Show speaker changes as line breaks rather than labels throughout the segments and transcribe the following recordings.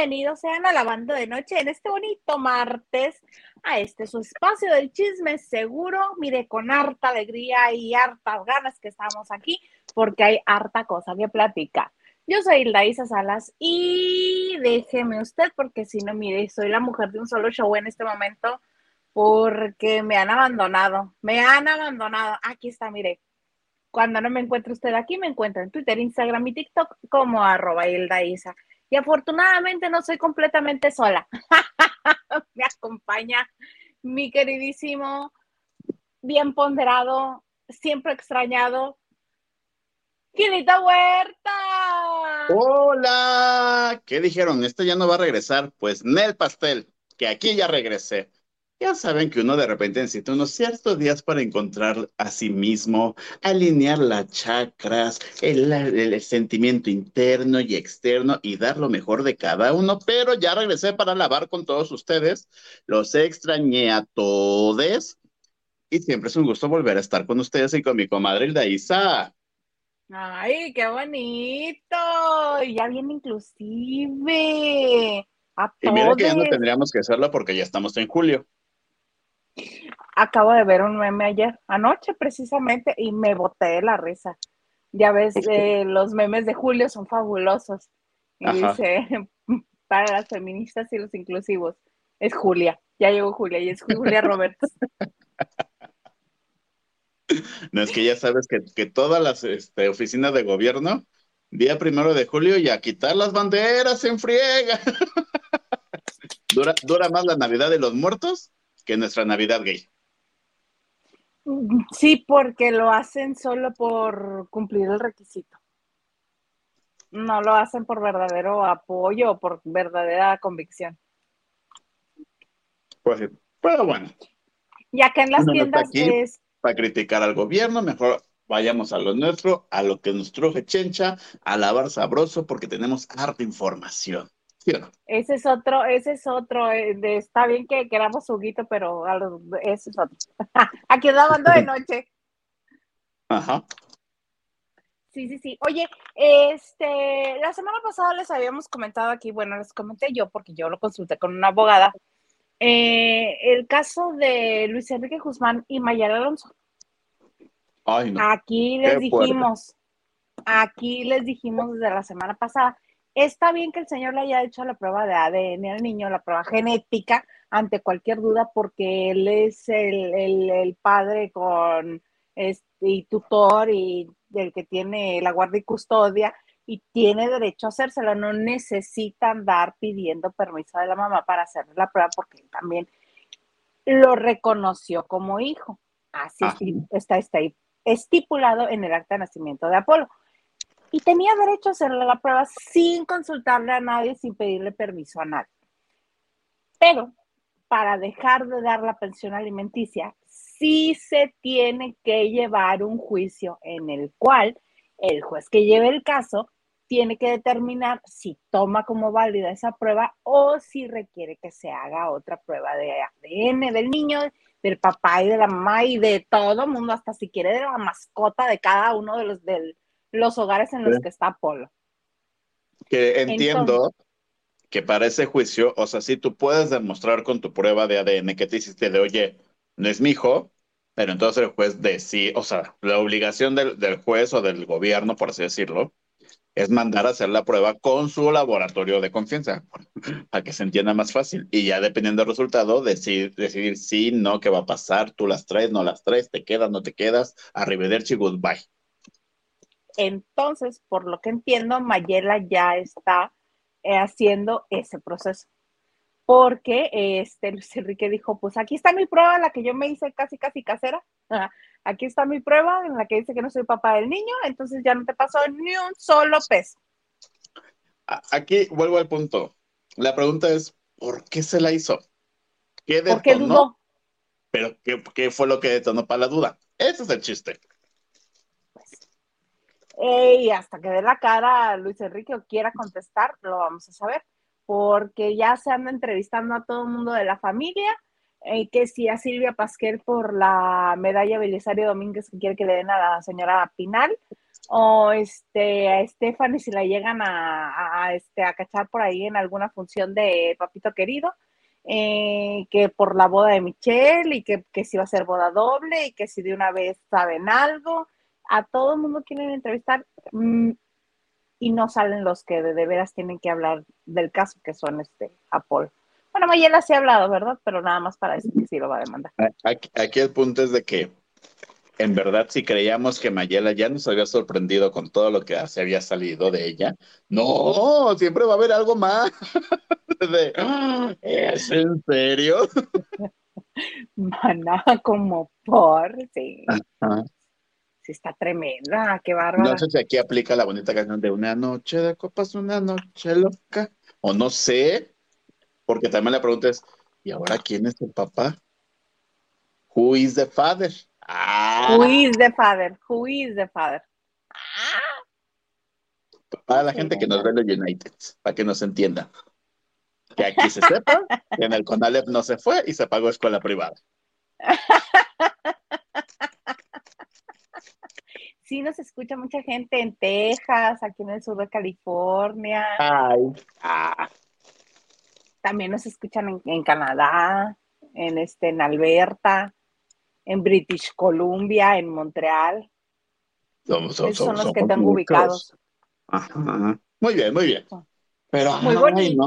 Bienvenidos sean a Lavando de Noche en este bonito martes a este su espacio del chisme seguro. Mire, con harta alegría y hartas ganas que estamos aquí porque hay harta cosa que platicar. Yo soy Hilda Salas y déjeme usted porque si no, mire, soy la mujer de un solo show en este momento porque me han abandonado, me han abandonado. Aquí está, mire. Cuando no me encuentre usted aquí, me encuentra en Twitter, Instagram y TikTok como arroba Hilda Isa. Y afortunadamente no soy completamente sola. Me acompaña mi queridísimo, bien ponderado, siempre extrañado, Quinita Huerta.
Hola, ¿qué dijeron? ¿Este ya no va a regresar? Pues Nel Pastel, que aquí ya regresé. Ya saben que uno de repente necesita unos ciertos días para encontrar a sí mismo, alinear las chakras, el, sentimiento interno y externo y dar lo mejor de cada uno, pero ya regresé para lavar con todos ustedes. Los extrañé a todos y siempre es un gusto volver a estar con ustedes y con mi comadre Hilda Isa.
Ay, qué bonito. Ya viene inclusive. A
y mira que ya no tendríamos que hacerlo porque ya estamos en julio.
Acabo de ver un meme ayer, anoche precisamente, y me boté de la risa. Ya ves, eh, los memes de Julio son fabulosos. Y dice, para las feministas y los inclusivos, es Julia. Ya llegó Julia y es Julia Roberts.
No, es que ya sabes que, todas las este, oficinas de gobierno, día primero de julio, y a quitar las banderas en friega. dura, dura más la Navidad de los muertos que nuestra Navidad gay.
Sí, porque lo hacen solo por cumplir el requisito. No lo hacen por verdadero apoyo o por verdadera convicción.
Pues sí, pero bueno.
Y acá en las tiendas es...
Para criticar al gobierno, mejor vayamos a lo nuestro, a lo que nos truje chencha, a lavar sabroso, porque tenemos harta información.
Ese es otro, ese es otro, eh, está bien que queramos juguito, pero ese es otro. Aquí andando de noche.
Ajá.
Sí, sí, sí. Oye, este, la semana pasada les habíamos comentado aquí, bueno, les comenté yo porque yo lo consulté con una abogada, eh, el caso de Luis Enrique Guzmán y Mayara Alonso.
Ay, no.
Aquí les dijimos, aquí les dijimos desde la semana pasada Está bien que el señor le haya hecho la prueba de ADN al niño, la prueba genética, ante cualquier duda, porque él es el, padre con este, y tutor y el que tiene la guardia y custodia y tiene derecho a hacérselo. No necesita andar pidiendo permiso de la mamá para hacer la prueba porque él también lo reconoció como hijo. Así está, está estipulado en el acta de nacimiento de Apolo y tenía derecho a hacerle la prueba sin consultarle a nadie, sin pedirle permiso a nadie. Pero para dejar de dar la pensión alimenticia, sí se tiene que llevar un juicio en el cual el juez que lleve el caso tiene que determinar si toma como válida esa prueba o si requiere que se haga otra prueba de ADN del niño, del papá y de la mamá y de todo mundo, hasta si quiere de la mascota de cada uno de los del los hogares en los que está Polo.
Que entiendo que para ese juicio, o sea, si tú puedes demostrar con tu prueba de ADN que te hiciste de, oye, no es mi hijo, pero entonces el juez decide, o sea, la obligación del, juez o del gobierno, por así decirlo, es mandar a hacer la prueba con su laboratorio de confianza, para que se entienda más fácil. Y ya dependiendo del resultado, decidir, decidir sí, no, qué va a pasar, tú las traes, no las traes, te quedas, no te quedas, arrivederci, goodbye.
Entonces, por lo que entiendo, Mayela ya está eh, haciendo ese proceso. Porque este Luis Enrique dijo, pues aquí está mi prueba, la que yo me hice casi, casi casera. Aquí está mi prueba en la que dice que no soy papá del niño, entonces ya no te pasó ni un solo peso.
Aquí vuelvo al punto. La pregunta es, ¿por qué se la hizo?
¿Qué detonó? ¿Por qué dudó?
Pero ¿qué, ¿qué fue lo que detonó para la duda? Ese es el chiste
y hasta que dé la cara a Luis Enrique o quiera contestar, lo vamos a saber, porque ya se anda entrevistando a todo el mundo de la familia, eh, que si a Silvia Pasquel por la medalla Belisario Domínguez que quiere que le den a la señora Pinal, o este, a Stephanie si la llegan a, este, a cachar por ahí en alguna función de Papito Querido, eh, que por la boda de Michelle y que, si va a ser boda doble y que si de una vez saben algo, a todo el mundo quieren entrevistar mm, y no salen los que de, veras tienen que hablar del caso, que son este, Apolo. Bueno, Mayela sí ha hablado, ¿verdad? Pero nada más para decir que sí lo va a demandar.
aquí el punto es de que en verdad, si creíamos que Mayela ya nos había sorprendido con todo lo que se había salido de ella, no, siempre va a haber algo más. ¿Es en serio?
Maná, como por, sí. Sí, está tremenda, qué bárbara.
No sé si aquí aplica la bonita canción de una noche de copas, una noche loca, o no sé, porque también la pregunta es, ¿y ahora quién es el papá? Who is the father?
Ah. Who is the father? Who is the father?
Para la gente que nos ve los United, para que nos entienda. Que aquí se sepa que en el CONALEP no se fue y se pagó escuela privada.
Sí, nos escucha mucha gente en Texas, aquí en el sur de California.
Ay. Ah.
También nos escuchan en, Canadá, en este, en Alberta en British Columbia, en Montreal.
Somos, son
los que tengo ubicados.
Muy bien, muy bien. Pero,
muy bonito.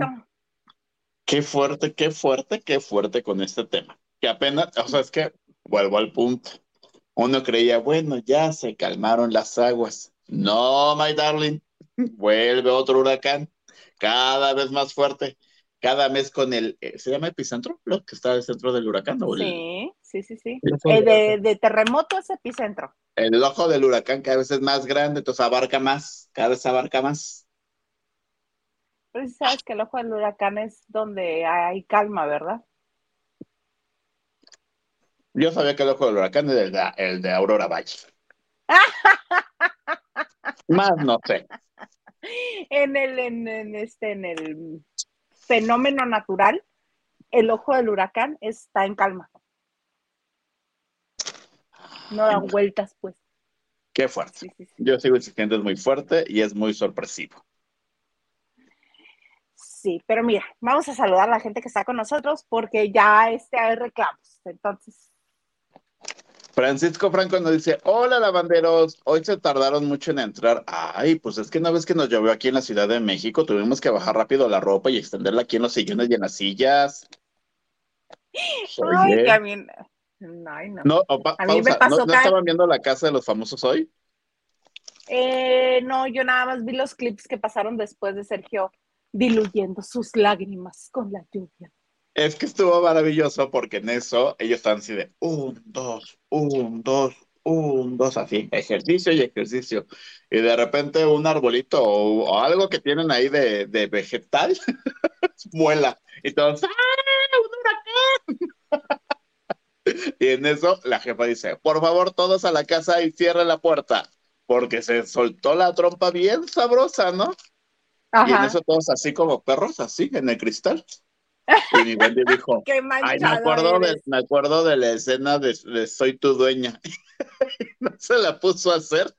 Qué fuerte, qué fuerte, qué fuerte con este tema. Que apenas, o sea, es que vuelvo al punto. Uno creía, bueno, ya se calmaron las aguas. No, my darling, vuelve otro huracán, cada vez más fuerte cada mes con el, eh, ¿se llama epicentro? Lo que está al centro del huracán.
sí, sí, sí, sí. Eh, de, terremoto es epicentro.
El ojo del huracán cada vez es más grande, entonces abarca más, cada vez abarca más.
Pero si sabes que el ojo del huracán es donde hay calma, ¿verdad?
Yo sabía que el ojo del huracán es el de, Aurora Valle. más no sé.
En el, en este, en el fenómeno natural, el ojo del huracán está en calma. No da vueltas, pues.
Qué fuerte. Yo sigo insistiendo, es muy fuerte y es muy sorpresivo.
Sí, pero mira, vamos a saludar a la gente que está con nosotros porque ya este, hay reclamos. Entonces,
Francisco Franco nos dice, hola lavanderos, hoy se tardaron mucho en entrar. Ay, pues es que una vez que nos llovió aquí en la Ciudad de México, tuvimos que bajar rápido la ropa y extenderla aquí en los sillones y en las sillas.
Ay, a mí, no.
No, a mí me pasó ¿No, estaban viendo la casa de los famosos hoy?
Eh, no, yo nada más vi los clips que pasaron después de Sergio diluyendo sus lágrimas con la lluvia.
Es que estuvo maravilloso porque en eso ellos están así de un, dos, un, dos, un, dos, así, ejercicio y ejercicio. Y de repente un arbolito o, algo que tienen ahí de, vegetal vuela. Y todos, ¡ah! ¡Un huracán! y en eso la jefa dice, por favor, todos a la casa y cierren la puerta. Porque se soltó la trompa bien sabrosa, ¿no? Y en eso todos así como perros, así, en el cristal. Y mi Wendy dijo, Ay, me acuerdo, de, me acuerdo de la escena de, Soy tu dueña. no se la puso a hacer.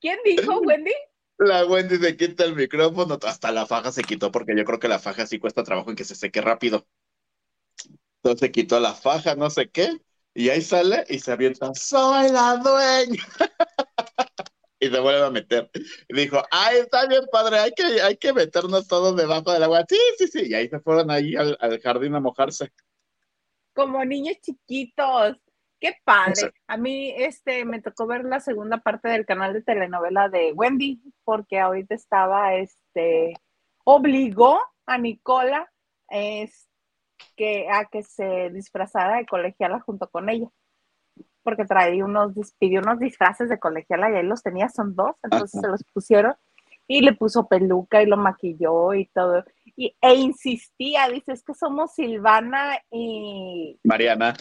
¿Quién dijo, Wendy?
La Wendy se quita el micrófono, hasta la faja se quitó, porque yo creo que la faja sí cuesta trabajo en que se seque rápido. Entonces se quitó la faja, no sé qué, y ahí sale y se avienta, soy la dueña y se vuelve a meter. Dijo, ay, está bien, padre, hay que, hay que meternos todos debajo del agua. Sí, sí, sí. Y ahí se fueron ahí al, jardín a mojarse.
Como niños chiquitos. Qué padre. A mí este me tocó ver la segunda parte del canal de telenovela de Wendy, porque ahorita estaba, este, obligó a Nicola es, que, a que se disfrazara de colegiala junto con ella porque traía unos, pidió unos disfraces de colegiala y ahí los tenía, son dos, entonces se los pusieron y le puso peluca y lo maquilló y todo. Y, e insistía, dice, es que somos Silvana y...
Mariana.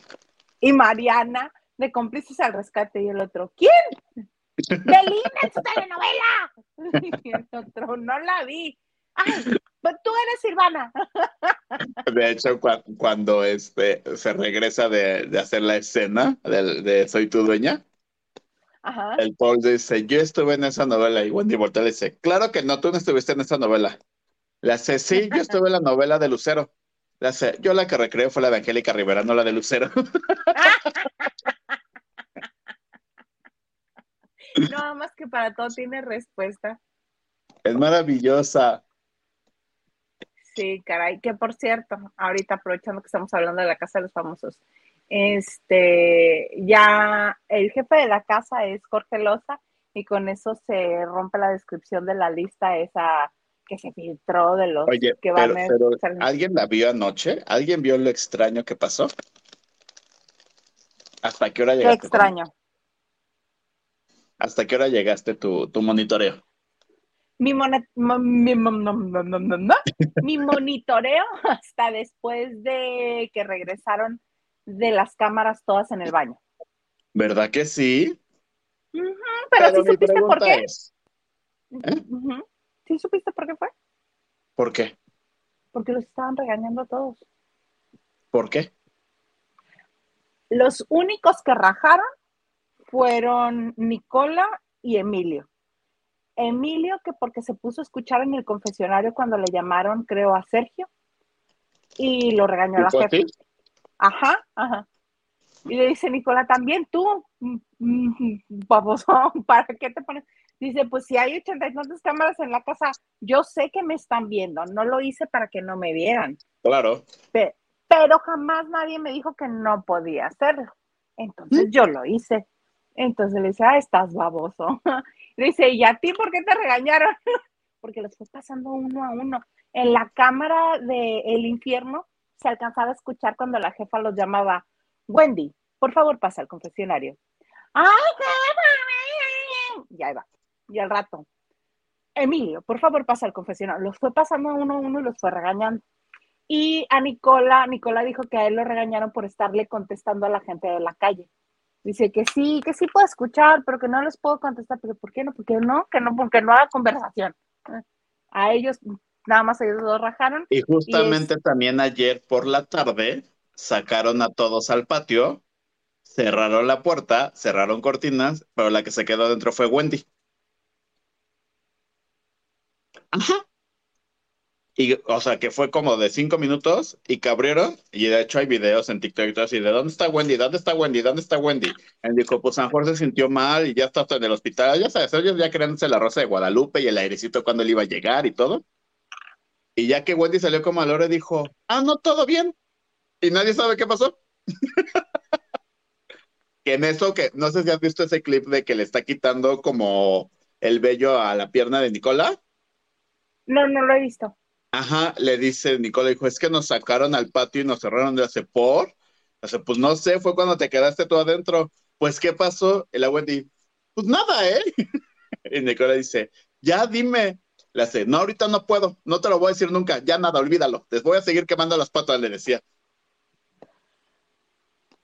Y Mariana de cómplices al rescate. Y el otro, ¿quién? Belinda en su telenovela. y el otro, no la vi. Ay, pues tú eres Silvana.
De hecho, cuando este, se regresa de, hacer la escena de, Soy tu dueña, el Paul dice, yo estuve en esa novela. Y Wendy voltea le dice, claro que no, tú no estuviste en esa novela. Le hace, sí, yo estuve en la novela de Lucero. Le hace, yo la que recreo fue la de Angélica Rivera, no la de Lucero.
No, más que para todo tiene respuesta.
Es maravillosa.
Sí, caray, que por cierto, ahorita aprovechando que estamos hablando de la casa de los famosos, este, ya el jefe de la casa es Jorge Loza y con eso se rompe la descripción de la lista esa que se filtró de los que
van a pero, ¿Alguien la vio anoche? ¿Alguien vio lo extraño que pasó? ¿Hasta qué hora llegaste?
Qué extraño.
¿Hasta qué hora llegaste tu, tu monitoreo?
Mi, mi monitoreo hasta después de que regresaron de las cámaras todas en el baño.
¿Verdad que sí?
pero, sí supiste por qué. ¿eh? ¿Sí supiste por qué fue?
¿Por qué?
Porque los estaban regañando a todos.
¿Por qué?
Los únicos que rajaron fueron Nicola y Emilio. Emilio, que porque se puso a escuchar en el confesionario cuando le llamaron, creo, a Sergio, y lo regañó a la jefe. Ajá, ajá. Y le dice Nicola, también tú, baboso, ¿para qué te pones? Dice, pues si hay 82 cámaras en la casa, yo sé que me están viendo, no lo hice para que no me vieran.
Claro.
Pero, jamás nadie me dijo que no podía hacerlo. Entonces yo lo hice. Entonces le dice, ah, estás baboso. Le dice, ¿y a ti por qué te regañaron? Porque los fue pasando uno a uno. En la cámara del infierno se alcanzaba a escuchar cuando la jefa los llamaba, Wendy, por favor pasa al confesionario. ¡Ay, jefa! Ya iba. Y al rato, Emilio, por favor pasa al confesionario. Los fue pasando uno a uno y los fue regañando. Y a Nicola, Nicola dijo que a él lo regañaron por estarle contestando a la gente de la calle. Dice que sí, que sí puedo escuchar, pero que no les puedo contestar. ¿Pero por qué no? Porque no, que no, porque no haga conversación. A ellos nada más ellos dos rajaron.
Y justamente también ayer por la tarde sacaron a todos al patio, cerraron la puerta, cerraron cortinas, pero la que se quedó dentro fue Wendy. Ajá. Y, o sea, que fue como de cinco minutos y que y de hecho hay videos en TikTok y todo así, de ¿dónde está Wendy? ¿Dónde está Wendy? ¿Dónde está Wendy? Y dijo, pues San Jorge se sintió mal y ya está en el hospital, ya sabes, ellos ya creándose la rosa de Guadalupe y el airecito cuando él iba a llegar y todo. Y ya que Wendy salió como a la hora, dijo, ah, no, todo bien. Y nadie sabe qué pasó. que en eso, que no sé si has visto ese clip de que le está quitando como el vello a la pierna de Nicola.
No, no lo he visto.
Ajá, le dice Nicola, dijo, es que nos sacaron al patio y nos cerraron de hace por. Hace, pues no sé, fue cuando te quedaste tú adentro. Pues, ¿qué pasó? Y la Wendy, pues nada, ¿eh? y Nicola dice, ya dime, le hace, no, ahorita no puedo, no te lo voy a decir nunca, ya nada, olvídalo, les voy a seguir quemando las patas, le decía.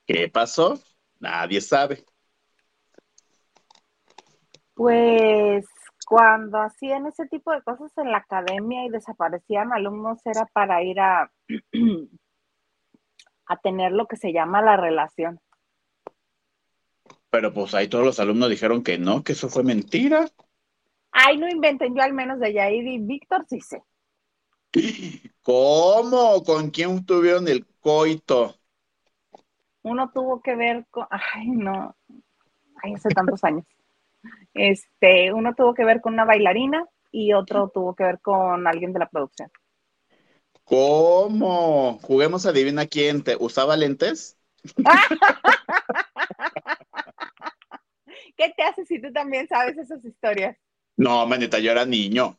¿Qué pasó? Nadie sabe.
Pues cuando hacían ese tipo de cosas en la academia y desaparecían alumnos era para ir a, a tener lo que se llama la relación.
Pero pues ahí todos los alumnos dijeron que no, que eso fue mentira.
Ay, no inventen, yo al menos de Yair y Víctor sí sé.
¿Cómo? ¿Con quién tuvieron el coito?
Uno tuvo que ver con, ay, no, ay, hace tantos años. Este, uno tuvo que ver con una bailarina y otro tuvo que ver con alguien de la producción.
¿Cómo? Juguemos a adivina quién te usaba lentes.
¿Qué te hace si tú también sabes esas historias?
No, manita, yo era niño.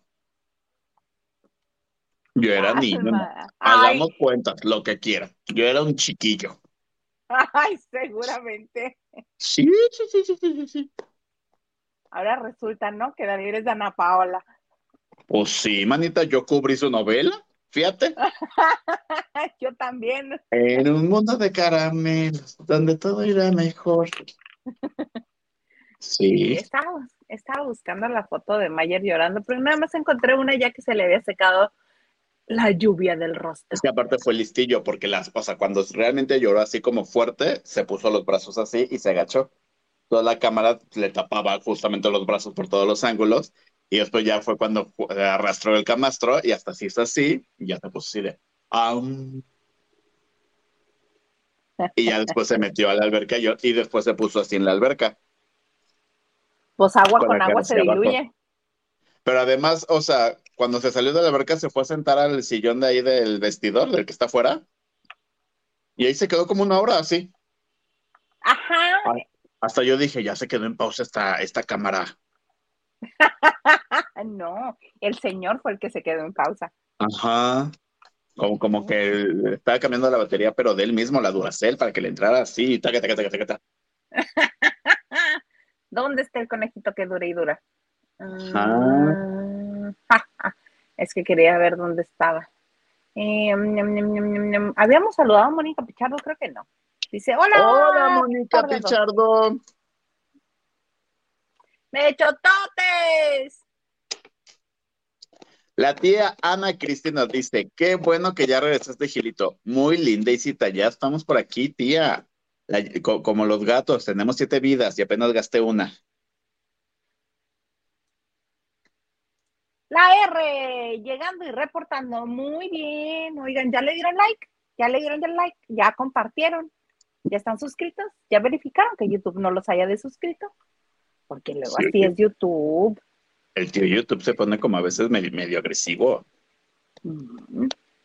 Yo era niño. Hagamos cuentas, lo que quieran. Yo era un chiquillo.
Ay, seguramente.
Sí, sí, sí, sí, sí, sí.
Ahora resulta, ¿no? Que David es de Ana Paola.
Pues sí, manita, yo cubrí su novela. Fíjate.
yo también.
En un mundo de caramelos, donde todo irá mejor. Sí.
Estaba, estaba buscando la foto de Mayer llorando, pero nada más encontré una ya que se le había secado la lluvia del rostro.
Es que aparte fue listillo, porque las, o sea, cuando realmente lloró así como fuerte, se puso los brazos así y se agachó. Toda la cámara le tapaba justamente los brazos por todos los ángulos. Y después ya fue cuando arrastró el camastro y hasta así es así, y ya se puso así de. Y ya después se metió a la alberca y, y después se puso así en la alberca.
Pues agua con, agua se diluye.
Pero además, o sea, cuando se salió de la alberca se fue a sentar al sillón de ahí del vestidor, del que está afuera. Y ahí se quedó como una hora así.
Ajá.
Hasta yo dije, ya se quedó en pausa esta, esta cámara.
no, el señor fue el que se quedó en pausa.
Ajá. Como, como que estaba cambiando la batería, pero de él mismo, la Duracell, para que le entrara así. Taca, taca, taca, taca,
¿Dónde está el conejito que dura y dura? Mm, es que quería ver dónde estaba. Eh, Habíamos saludado a Mónica Pichardo, creo que no. Dice, hola.
Hola, Mónica Pichardo.
Me totes.
La tía Ana Cristina dice, qué bueno que ya regresaste, Gilito. Muy linda y cita, ya estamos por aquí, tía. como los gatos, tenemos siete vidas y apenas gasté una.
La R, llegando y reportando. Muy bien. Oigan, ¿ya le dieron like? ¿Ya le dieron el like? ¿Ya compartieron? ¿Ya están suscritos? ¿Ya verificaron que YouTube no los haya desuscrito? Porque luego así es YouTube.
El tío YouTube se pone como a veces medio, agresivo.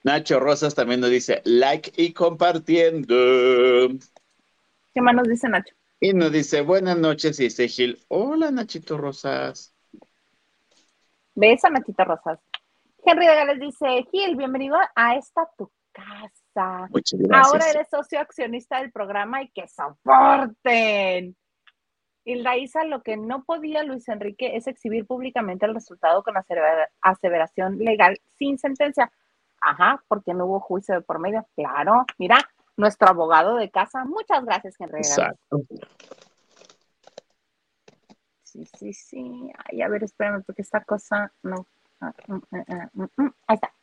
Nacho Rosas también nos dice like y compartiendo.
¿Qué más nos dice Nacho?
Y nos dice buenas noches y dice Gil, hola Nachito Rosas.
Besa Nachito Rosas. Henry de Gales dice, Gil, bienvenido a esta tu casa.
Muchas gracias.
Ahora eres socio accionista del programa y que soporten. Hilda Isa, lo que no podía Luis Enrique es exhibir públicamente el resultado con aseveración legal sin sentencia. Ajá, porque no hubo juicio de por medio. Claro, mira, nuestro abogado de casa. Muchas gracias, Henry.
Exacto.
Sí, sí, sí. Ay, a ver, espérame, porque esta cosa no. Ah, mm, mm, mm, ahí está.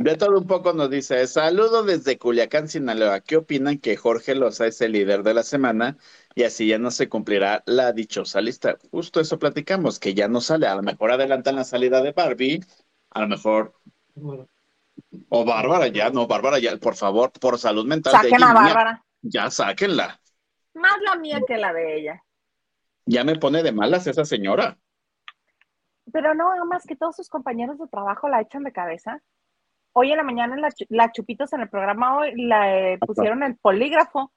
De todo un poco nos dice, saludo desde Culiacán, Sinaloa. ¿Qué opinan que Jorge Loza es el líder de la semana y así ya no se cumplirá la dichosa lista? Justo eso platicamos, que ya no sale. A lo mejor adelantan la salida de Barbie, a lo mejor... O Bárbara, ya, no, Bárbara, ya, por favor, por salud mental.
Saquen a Bárbara.
Ya, sáquenla.
Más la mía que la de ella.
Ya me pone de malas esa señora.
Pero no, más que todos sus compañeros de trabajo la echan de cabeza hoy en la mañana la, la Chupitos en el programa hoy la eh, pusieron el polígrafo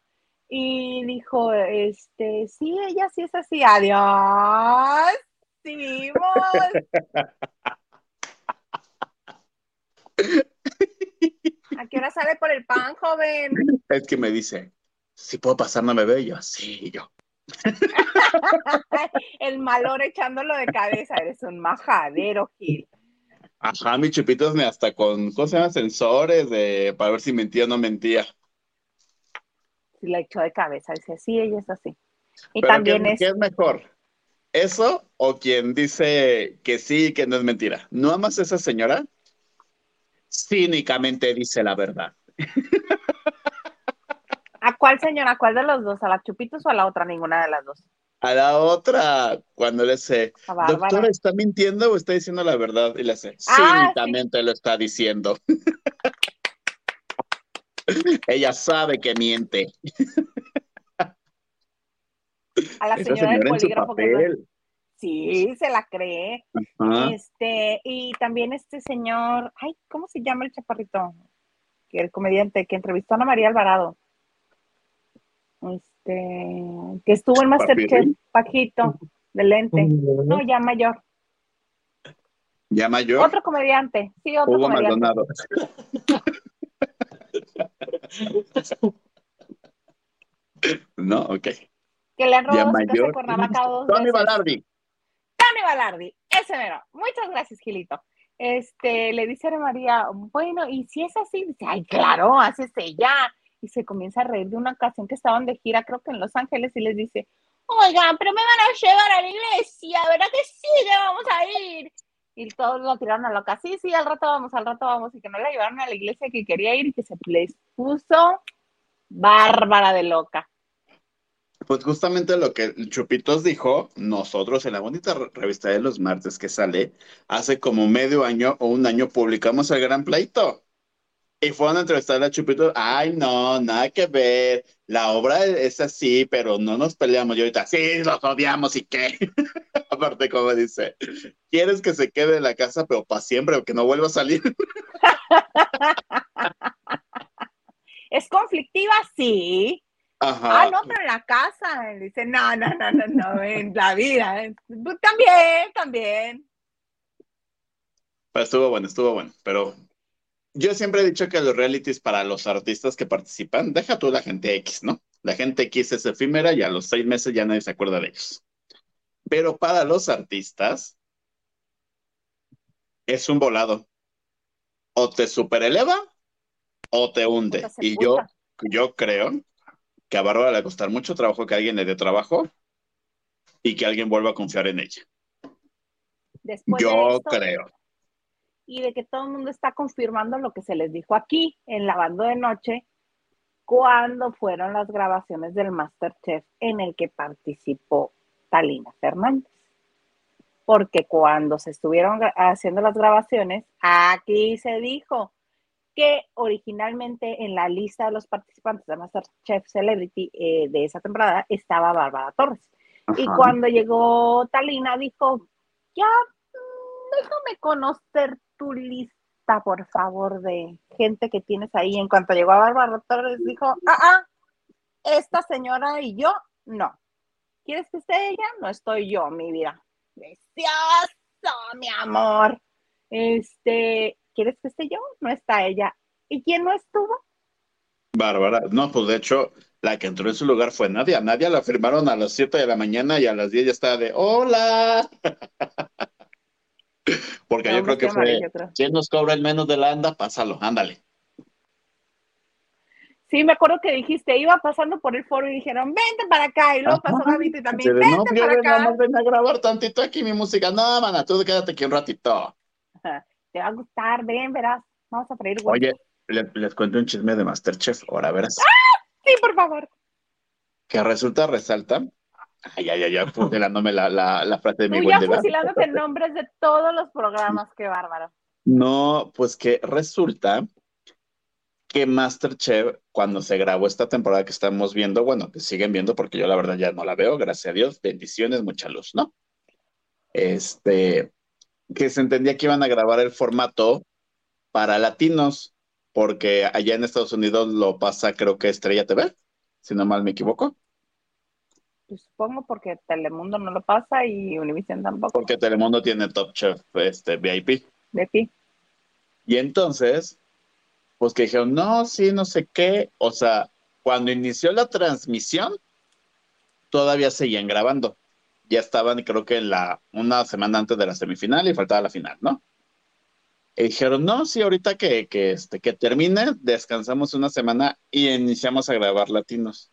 y dijo, este, sí, ella sí es así, adiós, sí ¿A qué hora sale por el pan, joven?
Es que me dice, si puedo pasar, no me veo yo. Sí, yo.
el malor echándolo de cabeza, eres un majadero, Gil.
Ajá, mi chupitos me hasta con, ¿cómo se llama? Sensores de, para ver si mentía o no mentía.
Sí, la echó de cabeza, dice, sí, ella es así. Y también
¿qué,
es...
¿Qué es mejor? ¿Eso o quien dice que sí y que no es mentira? ¿No amas a esa señora? Cínicamente dice la verdad.
¿A cuál señora? ¿A cuál de los dos? ¿A la Chupitos o a la otra? Ninguna de las dos
a la otra cuando le dice, doctora, ¿está mintiendo o está diciendo la verdad? Y le hace, ah, cínicamente lo está diciendo. Ella sabe que miente.
A la señora, del polígrafo Sí, se la cree. Este, y también este señor, ay, ¿cómo se llama el chaparrito? El comediante que entrevistó a Ana María Alvarado. Este, que estuvo en Masterchef, Pajito, de lente. No, ya mayor.
¿Ya mayor?
Otro comediante, sí, otro Hugo comediante. Maldonado.
no, ok.
Que le han robado su casa Cuernavaca
dos Tony Balardi.
Tony Balardi, ese mero. Muchas gracias, Gilito. Este, le dice a María, bueno, y si es así, dice, ay, claro, haces ella y se comienza a reír de una ocasión que estaban de gira, creo que en Los Ángeles, y les dice, oigan, pero me van a llevar a la iglesia, ¿verdad que sí? Ya vamos a ir. Y todos lo tiraron a loca, sí, sí, al rato vamos, al rato vamos, y que no la llevaron a la iglesia que quería ir y que se les puso bárbara de loca.
Pues justamente lo que Chupitos dijo, nosotros en la bonita revista de los martes que sale, hace como medio año o un año publicamos el Gran Pleito. Y fueron a entrevistar a Chupitos. Ay, no, nada que ver. La obra es así, pero no nos peleamos. Y ahorita, sí, los odiamos y qué. Aparte, como dice, quieres que se quede en la casa, pero para siempre, o que no vuelva a salir.
¿Es conflictiva? Sí. Ah, no, pero en la casa. Dice, no, no, no, no, no, en la vida. También, también.
Pues estuvo bueno, estuvo bueno, pero yo siempre he dicho que los realities para los artistas que participan, deja tú la gente X, ¿no? La gente X es efímera y a los seis meses ya nadie se acuerda de ellos. Pero para los artistas es un volado. O te supereleva o te hunde. y yo, yo creo que a Bárbara le va a costar mucho trabajo que alguien le dé trabajo y que alguien vuelva a confiar en ella. yo creo
y de que todo el mundo está confirmando lo que se les dijo aquí en Lavando de Noche cuando fueron las grabaciones del Masterchef en el que participó Talina Fernández. Porque cuando se estuvieron haciendo las grabaciones, aquí se dijo que originalmente en la lista de los participantes de Masterchef Celebrity eh, de esa temporada estaba Bárbara Torres. Y cuando llegó Talina dijo, ya, déjame conocer tu lista, por favor, de gente que tienes ahí. En cuanto llegó a Bárbara Torres, dijo, ah, ah, esta señora y yo, no. ¿Quieres que esté ella? No estoy yo, mi vida. Precioso, mi amor. Este, ¿quieres que esté yo? No está ella. ¿Y quién no estuvo?
Bárbara, no, pues de hecho, la que entró en su lugar fue Nadia. Nadia la firmaron a las 7 de la mañana y a las 10 ya estaba de ¡Hola! Porque yo creo que fue, si nos cobra el menos de la anda, pásalo, ándale.
Sí, me acuerdo que dijiste, iba pasando por el foro y dijeron, vente para acá, y luego pasó Gavito y también, vente para acá.
No, ven a grabar tantito aquí mi música. No, mana, tú quédate aquí un ratito.
Te va a gustar, ven, verás. Vamos a freír
Oye, les, cuento un chisme de Masterchef, ahora verás.
¡Ah! Sí, por favor.
Que resulta, resalta, Ay, ay, ay, fusilándome la, la, la frase de mi
Tú ya fusilándote nombres de todos los programas, qué bárbaro.
No, pues que resulta que Masterchef, cuando se grabó esta temporada que estamos viendo, bueno, que siguen viendo porque yo la verdad ya no la veo, gracias a Dios, bendiciones, mucha luz, ¿no? Este, que se entendía que iban a grabar el formato para latinos, porque allá en Estados Unidos lo pasa, creo que Estrella TV, si no mal me equivoco.
Pues, supongo porque Telemundo no lo pasa y Univision tampoco.
Porque Telemundo tiene Top Chef este, VIP.
VIP.
Y entonces, pues que dijeron, no, sí, no sé qué. O sea, cuando inició la transmisión, todavía seguían grabando. Ya estaban, creo que en la, una semana antes de la semifinal y faltaba la final, ¿no? Y dijeron, no, sí, ahorita que, que, este, que termine, descansamos una semana y iniciamos a grabar latinos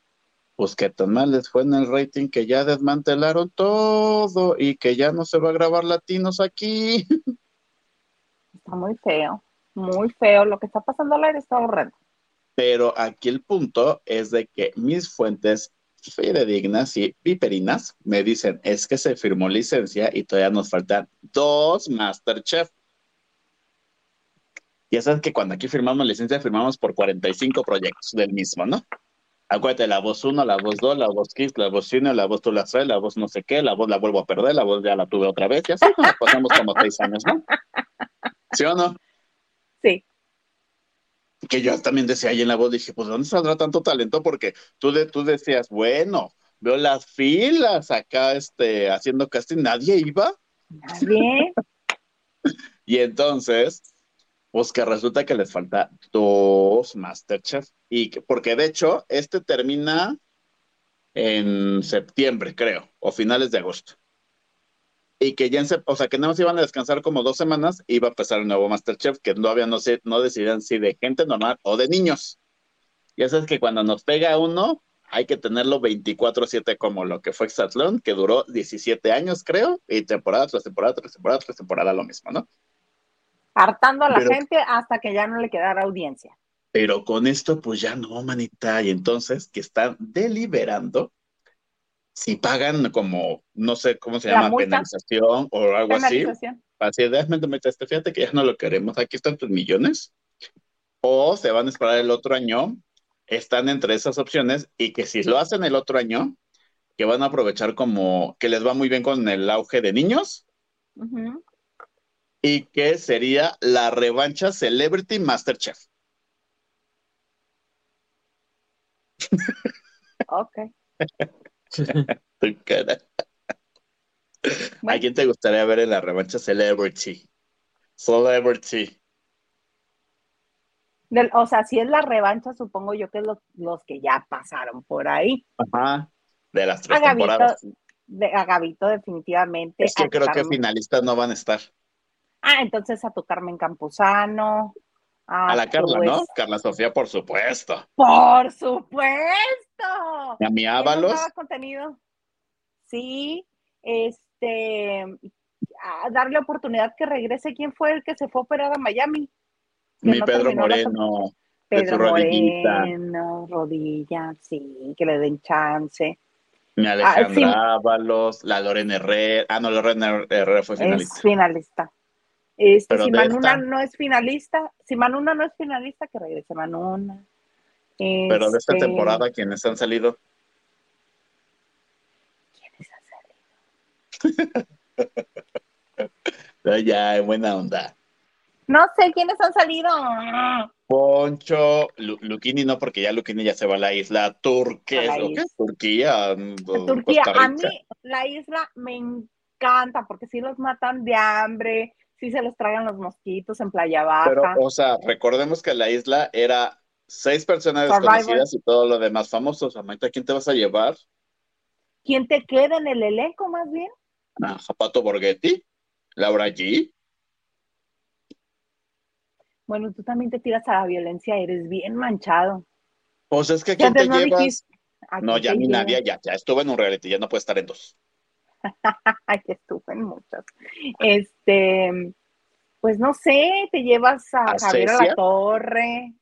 pues que tan mal les fue en el rating que ya desmantelaron todo y que ya no se va a grabar latinos aquí.
Está muy feo, muy feo. Lo que está pasando al aire está horrendo.
Pero aquí el punto es de que mis fuentes fidedignas y viperinas me dicen es que se firmó licencia y todavía nos faltan dos Masterchef. Ya sabes que cuando aquí firmamos licencia, firmamos por 45 proyectos del mismo, ¿no? Acuérdate, la voz 1, la voz 2, la voz Kiss, la voz Cine, la voz Tú la la voz no sé qué, la voz la vuelvo a perder, la voz ya la tuve otra vez, y así nos pasamos como seis años, ¿no? ¿Sí o no?
Sí.
Que yo también decía ahí en la voz, dije, pues ¿dónde saldrá tanto talento? Porque tú, de, tú decías, bueno, veo las filas acá este, haciendo casting, nadie iba.
Nadie.
y entonces, pues que resulta que les falta dos Masterchef. Y porque de hecho, este termina en septiembre, creo, o finales de agosto. Y que ya en, o sea, que nada más iban a descansar como dos semanas, iba a empezar el nuevo Masterchef, que todavía no sé, no decidían si de gente normal o de niños. Y eso es que cuando nos pega uno, hay que tenerlo 24-7 como lo que fue Exatlón, que duró 17 años, creo, y temporada tras temporada, tras temporada, tras temporada, lo mismo, ¿no?
Hartando a la gente hasta que ya no le quedara audiencia.
Pero con esto, pues ya no, manita. Y entonces, que están deliberando si pagan como, no sé cómo se llama, penalización o algo así, así, este, fíjate que ya no lo queremos, aquí están tus millones, o se van a esperar el otro año, están entre esas opciones. Y que si lo hacen el otro año, que van a aprovechar como que les va muy bien con el auge de niños, y que sería la revancha Celebrity Masterchef.
Ok.
¿A quién te gustaría ver en la revancha Celebrity? Celebrity.
o sea, si es la revancha, supongo yo que es los, que ya pasaron por ahí.
Ajá. De las tres temporadas.
De, a Gavito, definitivamente.
Es que creo que finalistas no van a estar.
Ah, entonces a tu Carmen Campuzano.
A, la Carla, ¿no? Carla Sofía, por supuesto.
Por supuesto.
Y a mi Ábalos.
contenido. Sí, este, a darle oportunidad que regrese. ¿Quién fue el que se fue a operar a Miami?
Mi Pedro Moreno.
Pedro Moreno, rodilla, sí, que le den chance.
Mi ah, Alejandra Ábalos, la Lorena Herrera. Ah, no, Lorena Herrera fue finalista.
Es finalista. Este, si Manuna no es finalista, si Manuna no es finalista, que regrese Manuna.
Pero de esta este, temporada, ¿quiénes han salido?
¿Quiénes han
salido? ya, buena onda.
No sé quiénes han salido.
Poncho, Luquini no, porque ya Luquini ya se va a la isla Turquía. Turquía.
Turquía. A mí la isla me encanta porque si los matan de hambre, sí se les tragan los mosquitos en Playa Baja.
Pero, o sea, recordemos que la isla era seis personas desconocidas y todo lo demás famosos. Amita, ¿quién te vas a llevar?
¿Quién te queda en el elenco más bien?
Ah, Zapato Borghetti, Laura G.
Bueno, tú también te tiras a la violencia, eres bien manchado.
Pues es que ¿quién te llevas? no, ya ni nadie, ya, ya estuve en un reality, ya no puede estar en dos.
que estuvo en muchas. Este, pues no sé, te llevas a, Javier a la Torre.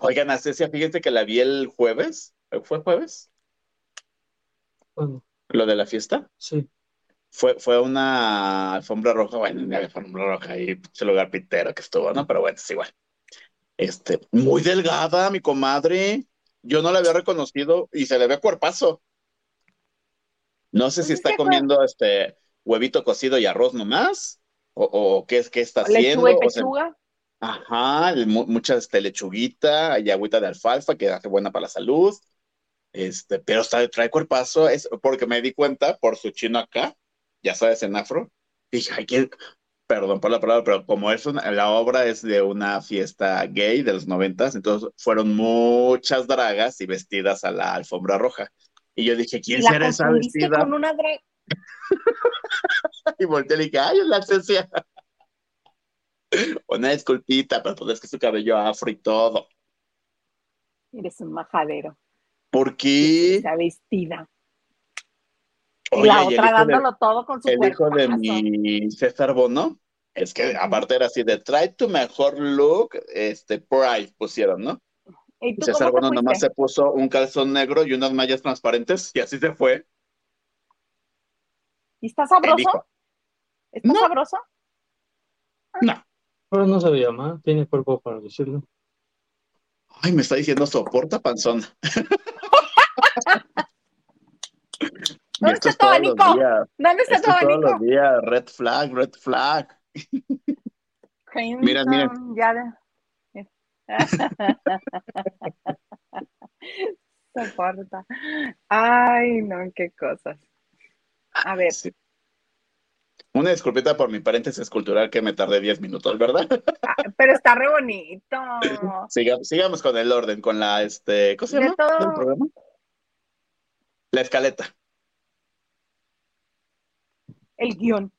Oigan, a Cecia, fíjense que la vi el jueves. ¿Fue jueves? ¿Lo de la fiesta?
Sí.
Fue, fue una alfombra roja, bueno, una alfombra roja y ese lugar pitero que estuvo, ¿no? Pero bueno, es igual. Este, muy delgada, mi comadre. Yo no la había reconocido y se le ve cuerpazo. No sé si pues está comiendo este huevito cocido y arroz nomás, o, qué es que está haciendo.
y pechuga.
ajá, mucha este, lechuguita y agüita de alfalfa que hace buena para la salud. Este, pero está, trae cuerpazo, es porque me di cuenta por su chino acá, ya sabes, en afro. Dije, ay, qué, perdón por la palabra, pero como es una, la obra es de una fiesta gay de los noventas, entonces fueron muchas dragas y vestidas a la alfombra roja. Y yo dije, ¿quién será esa vestida?
con una
y volteé y dije, ay, es la Cecia. una disculpita, pero pues es que su cabello afro y todo.
Eres un majadero.
¿Por qué?
Esa vestida. y la otra dándolo todo con su
El hijo de mi César Bono, es que aparte era así de try tu mejor look, este, Pride pusieron, ¿no? ¿Y César Bono nomás se puso un calzón negro y unas mallas transparentes y así se fue.
¿Y está sabroso? ¿Está sabroso?
No.
Pero no se veía mal, tiene cuerpo para decirlo.
Ay, me está diciendo soporta panzona.
¿Dónde está tu abanico? ¿Dónde está tu abanico?
Todos los días, red flag, red flag. mira, mira.
Ya, Soporta. Ay, no, qué cosas. A ver.
Una disculpita por mi paréntesis cultural que me tardé 10 minutos, ¿verdad?
Ah, pero está re bonito.
sigamos con el orden, con la, este, ¿cómo se llama? La escaleta.
El guion.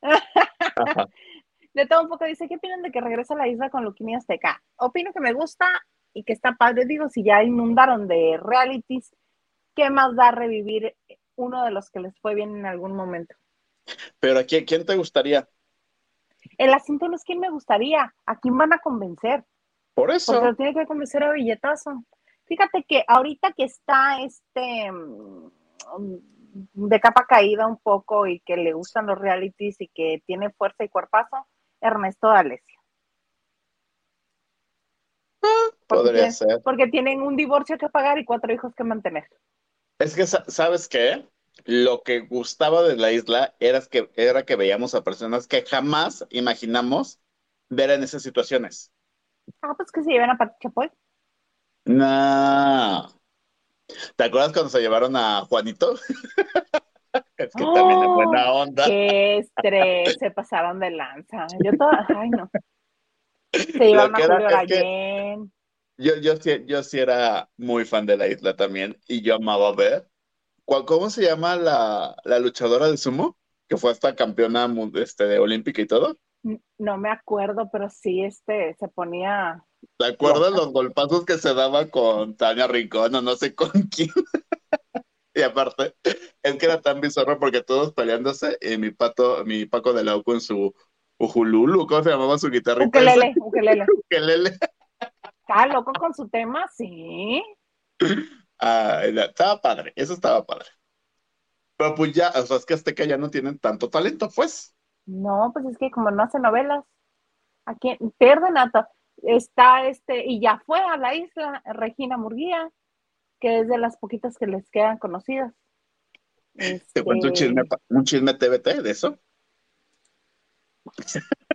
De todo un poco dice, ¿qué opinan de que regresa a la isla con Luquini Azteca? Opino que me gusta y que está padre. Digo, si ya inundaron de realities, ¿qué más da revivir uno de los que les fue bien en algún momento?
Pero aquí, ¿quién te gustaría?
El asunto no es quién me gustaría, a quién van a convencer.
Por eso. Porque
lo tiene que convencer a billetazo. Fíjate que ahorita que está este, de capa caída un poco y que le gustan los realities y que tiene fuerza y cuerpazo, Ernesto D'Alessio.
Podría ser.
Porque tienen un divorcio que pagar y cuatro hijos que mantener.
Es que, ¿sabes qué? Lo que gustaba de la isla era que, era que veíamos a personas que jamás imaginamos ver en esas situaciones.
Ah, pues que se lleven a Pati Chapoy.
No. ¿Te acuerdas cuando se llevaron a Juanito? es que también es buena
¡Oh!
onda.
Qué estrés, se pasaron de lanza. Yo toda, ay no. Se llevaron a Julio Gallén.
Yo, yo, sí, yo sí era muy fan de la isla también y yo amaba ver. ¿Cuál- ¿Cómo se llama la, la luchadora de sumo? Que fue hasta campeona este, de olímpica y todo.
No me acuerdo, pero sí, este, se ponía.
¿Te acuerdas los golpazos que se daba con Tania Rincón o no sé con quién? Y aparte, es que era tan bizarro porque todos peleándose y mi pato, mi Paco de Lauco en su ujululu, ¿cómo se llamaba su guitarrita? esa?
Ukelele, ukelele. Está loco con su tema, sí.
Ah, estaba padre, eso estaba padre. Pero pues ya, o sea, es que Azteca ya no tienen tanto talento, pues.
No, pues es que como no hace novelas, aquí pierden a Está este, y ya fue a la isla Regina Murguía, que es de las poquitas que les quedan conocidas.
Te cuento un
Este,
chisme, pa- un chisme TBT de eso.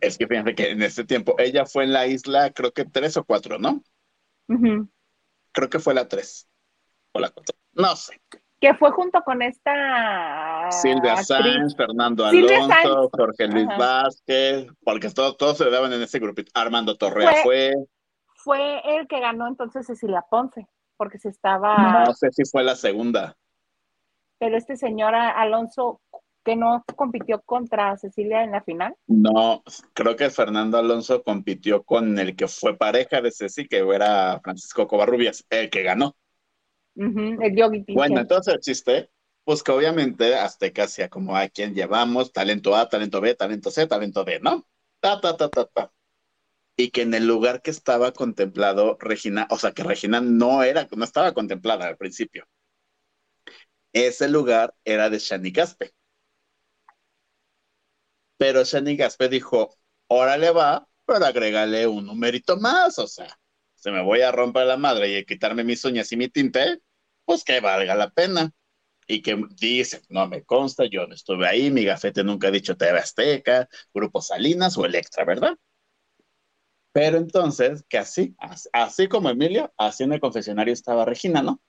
Es que fíjense que en ese tiempo ella fue en la isla, creo que tres o cuatro, ¿no? Creo que fue la tres o la cuatro. No sé.
Que fue junto con esta
Silvia
actriz.
Sáenz, Fernando Alonso. Jorge Luis
Ajá.
Vázquez, porque todos, todos se daban en ese grupito. Armando Torrea fue.
Fue el que ganó entonces Cecilia Ponce, porque se estaba,
No sé si fue la segunda.
Pero este señor Alonso que no compitió contra Cecilia en la final.
No, creo que Fernando Alonso compitió con el que fue pareja de Ceci, que era Francisco Covarrubias, el que ganó.
El Yogi.
Bueno, entonces el chiste, pues que obviamente Azteca hacía como a quien llevamos, talento A, talento B, talento C, talento D, ¿no? Ta, ta, ta, ta, ta. Y que en el lugar que estaba contemplado Regina, o sea, que Regina no era, no estaba contemplada al principio. Ese lugar era de Shani Gaspe. Pero Shani Gaspe dijo, órale va, pero agrégale un numerito más, o sea, se me voy a romper la madre y quitarme mis uñas y mi tinte, pues que valga la pena. Y que dice, no me consta, yo no estuve ahí, mi gafete nunca ha dicho TV Azteca, Grupo Salinas o Electra, ¿verdad? Pero entonces, que así, así, así como Emilio, así en el confesionario estaba Regina, ¿no?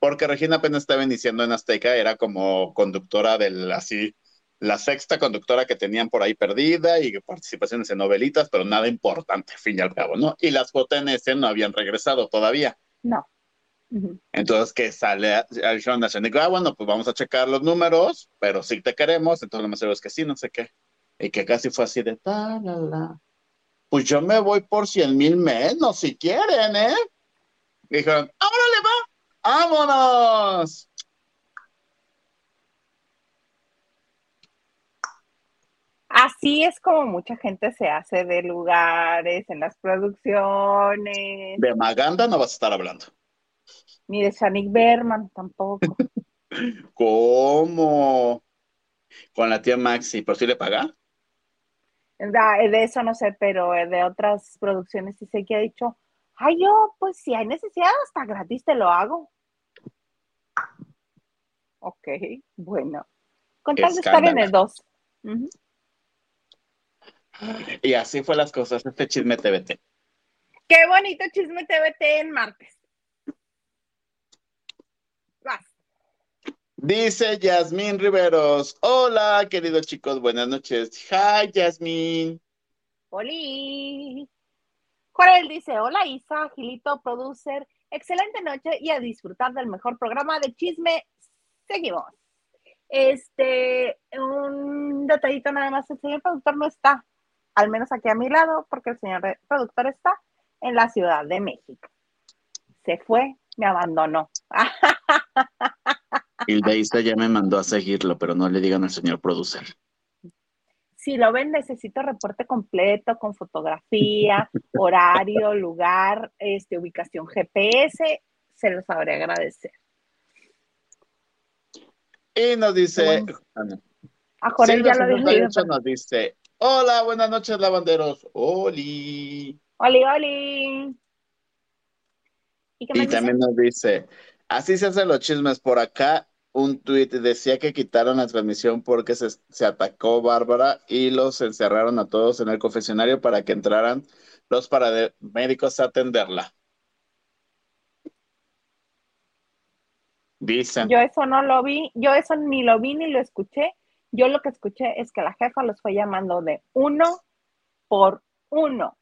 Porque Regina apenas estaba iniciando en Azteca, era como conductora del, así, la sexta conductora que tenían por ahí perdida y participaciones en novelitas, pero nada importante, al fin y al cabo, ¿no? Y las JNS no habían regresado todavía.
No.
Entonces que sale a- a Sean Nation y digo, ah, bueno, pues vamos a checar los números, pero sí te queremos, entonces lo más seguro es que sí, no sé qué. Y que casi fue así de, ta, la, la. Pues yo me voy por 100 mil menos, si quieren, ¿eh? Y dijeron, ¡órale, va! ¡Vámonos!
Así es como mucha gente se hace de lugares en las producciones,
De Maganda no vas a estar hablando.
ni de Shanik Berman tampoco.
¿Cómo? Con la tía Maxi, ¿pero sí le paga?
Da- De eso no sé, pero de otras producciones sí sé que ha dicho, ay, yo, pues si hay necesidad, hasta gratis te lo hago. Ok, bueno. Con tal de estar en el 2.
Y así fue las cosas, este chisme TBT.
Qué bonito chisme TVT en martes. Vas.
Dice Yasmín Riveros. Hola, queridos chicos, buenas noches. Hi, Yasmín.
Oli. Jorel dice, hola Isa, Gilito, producer, excelente noche y a disfrutar del mejor programa de chisme. Seguimos. Este, un detallito nada más, el señor productor no está, al menos aquí a mi lado, porque el señor productor está en la Ciudad de México. Se fue, me abandonó.
Hilda Isa ya me mandó a seguirlo, pero no le digan al señor producer.
Si lo ven, necesito reporte completo con fotografía, horario, lugar, este, ubicación GPS, se los sabré agradecer.
Y nos dice.
A Jorel ya lo había
nos dice: Hola, buenas noches, lavanderos. Oli.
Oli, oli.
Y, también nos dice: Así se hacen los chismes por acá. Un tuit decía que quitaron la transmisión porque se, se atacó Bárbara y los encerraron a todos en el confesionario para que entraran los paramédicos a atenderla. Dicen.
Yo eso no lo vi, yo eso ni lo vi ni lo escuché. Yo lo que escuché es que la jefa los fue llamando de uno por uno.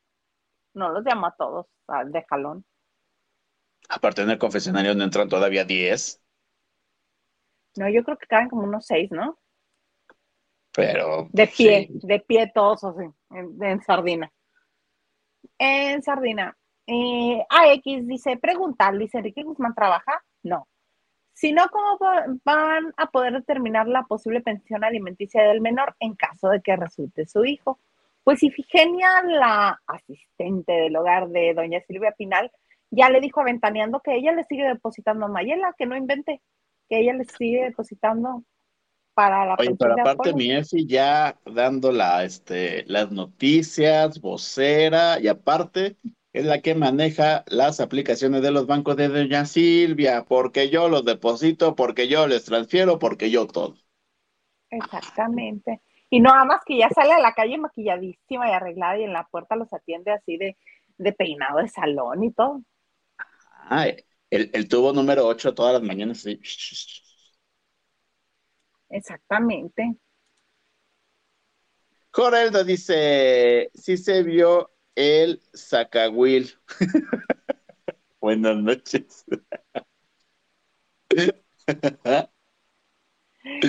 No los llamó a todos de jalón.
Aparte en el confesionario no entran todavía diez.
No, yo creo que caben como unos seis, ¿no?
Pero.
De pie, de pie todos así, en, sardina. En sardina. Eh, AX dice, pregunta, dice Enrique Guzmán trabaja. No. Si no, ¿cómo van a poder determinar la posible pensión alimenticia del menor en caso de que resulte su hijo? Pues Ifigenia, la asistente del hogar de doña Silvia Pinal, ya le dijo a Ventaneando que ella le sigue depositando a Mayela, que no invente, que ella le sigue depositando para la
Oye, pero aparte mi Efi ya dando la, este, las noticias, vocera, y aparte es la que maneja las aplicaciones de los bancos de doña Silvia, porque yo los deposito, porque yo les transfiero, porque yo todo.
Exactamente. Y no, más que ya sale a la calle maquilladísima y arreglada y en la puerta los atiende así de, de peinado de salón y todo.
Ah, el, tubo número 8 todas las mañanas. Sí.
Exactamente.
Coreldo dice, sí se vio el Zacahuil. Buenas noches.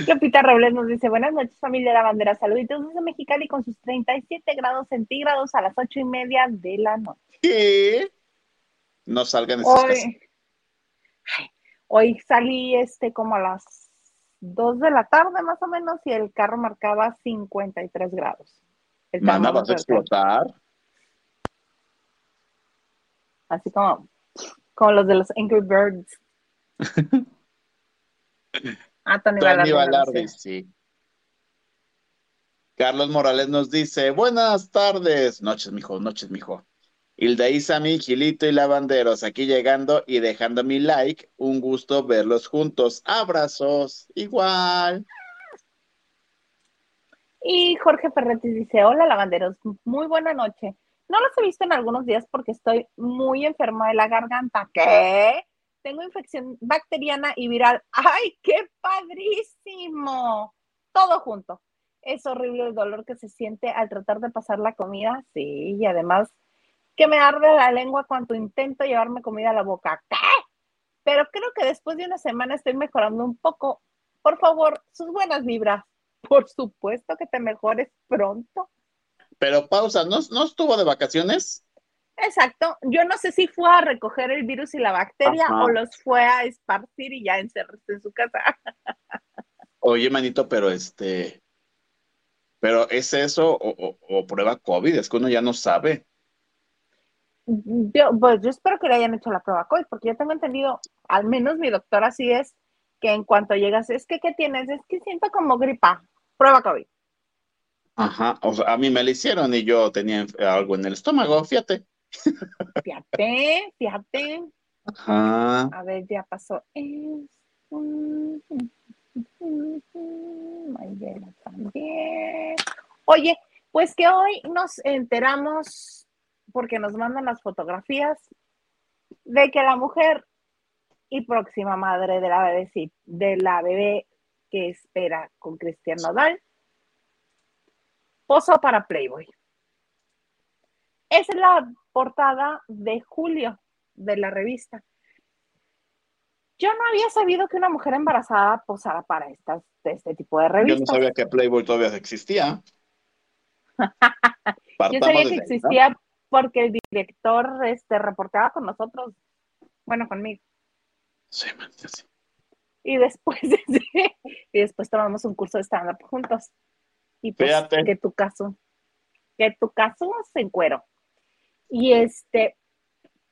Lupita Robles nos dice, buenas noches familia de la bandera, saluditos desde Mexicali con sus 37 grados centígrados a las ocho y media de la noche.
¿Qué? No salgan
hoy, hoy salí este como a las 2 de la tarde más o menos y el carro marcaba 53 grados.
Mana, ¿vas a explotar?
Así como, como los de los Angry Birds.
ah, Tony, Tony sí. Carlos Morales nos dice, buenas tardes, noches, mijo, noches, mijo. Hilda Isami, Gilito y Lavanderos, aquí llegando y dejando mi like. Un gusto verlos juntos. Abrazos, igual.
Y Jorge Ferretti dice, hola Lavanderos, muy buena noche. No los he visto en algunos días porque estoy muy enferma de la garganta. ¿Qué? Tengo infección bacteriana y viral. ¡Ay, qué padrísimo! Todo junto. Es horrible el dolor que se siente al tratar de pasar la comida. Sí, y además que me arde la lengua cuando intento llevarme comida a la boca. ¿Qué? Pero creo que después de una semana estoy mejorando un poco. Por favor, sus buenas vibras. Por supuesto que te mejores pronto.
Pero pausa, ¿no, ¿no estuvo de vacaciones?
Exacto. Yo no sé si fue a recoger el virus y la bacteria o los fue a esparcir y ya encerrarse en su casa.
Oye, manito, pero este, pero es eso o, o, prueba COVID, es que uno ya no sabe.
Yo, pues yo espero que le hayan hecho la prueba COVID, porque yo tengo entendido, al menos mi doctor así es, que en cuanto llegas, es que, ¿qué tienes? Es que siento como gripa, prueba COVID.
Ajá, o sea, a mí me la hicieron y yo tenía algo en el estómago, fíjate.
Fíjate, fíjate.
Ajá.
A ver, ya pasó. Es... también. Oye, pues que hoy nos enteramos porque nos mandan las fotografías de que la mujer y próxima madre de la bebé, de la bebé que espera con Cristian Nodal, posó para Playboy. Esa es la portada de julio de la revista. Yo no había sabido que una mujer embarazada posara para estas, este tipo de revistas.
Yo no sabía que Playboy todavía existía.
Yo sabía que existía porque el director este, reportaba con nosotros, bueno, conmigo.
Sí, man, sí.
Y después, y después tomamos un curso de stand-up juntos. Y pues, que tu caso, que tu caso se encuero. Y este,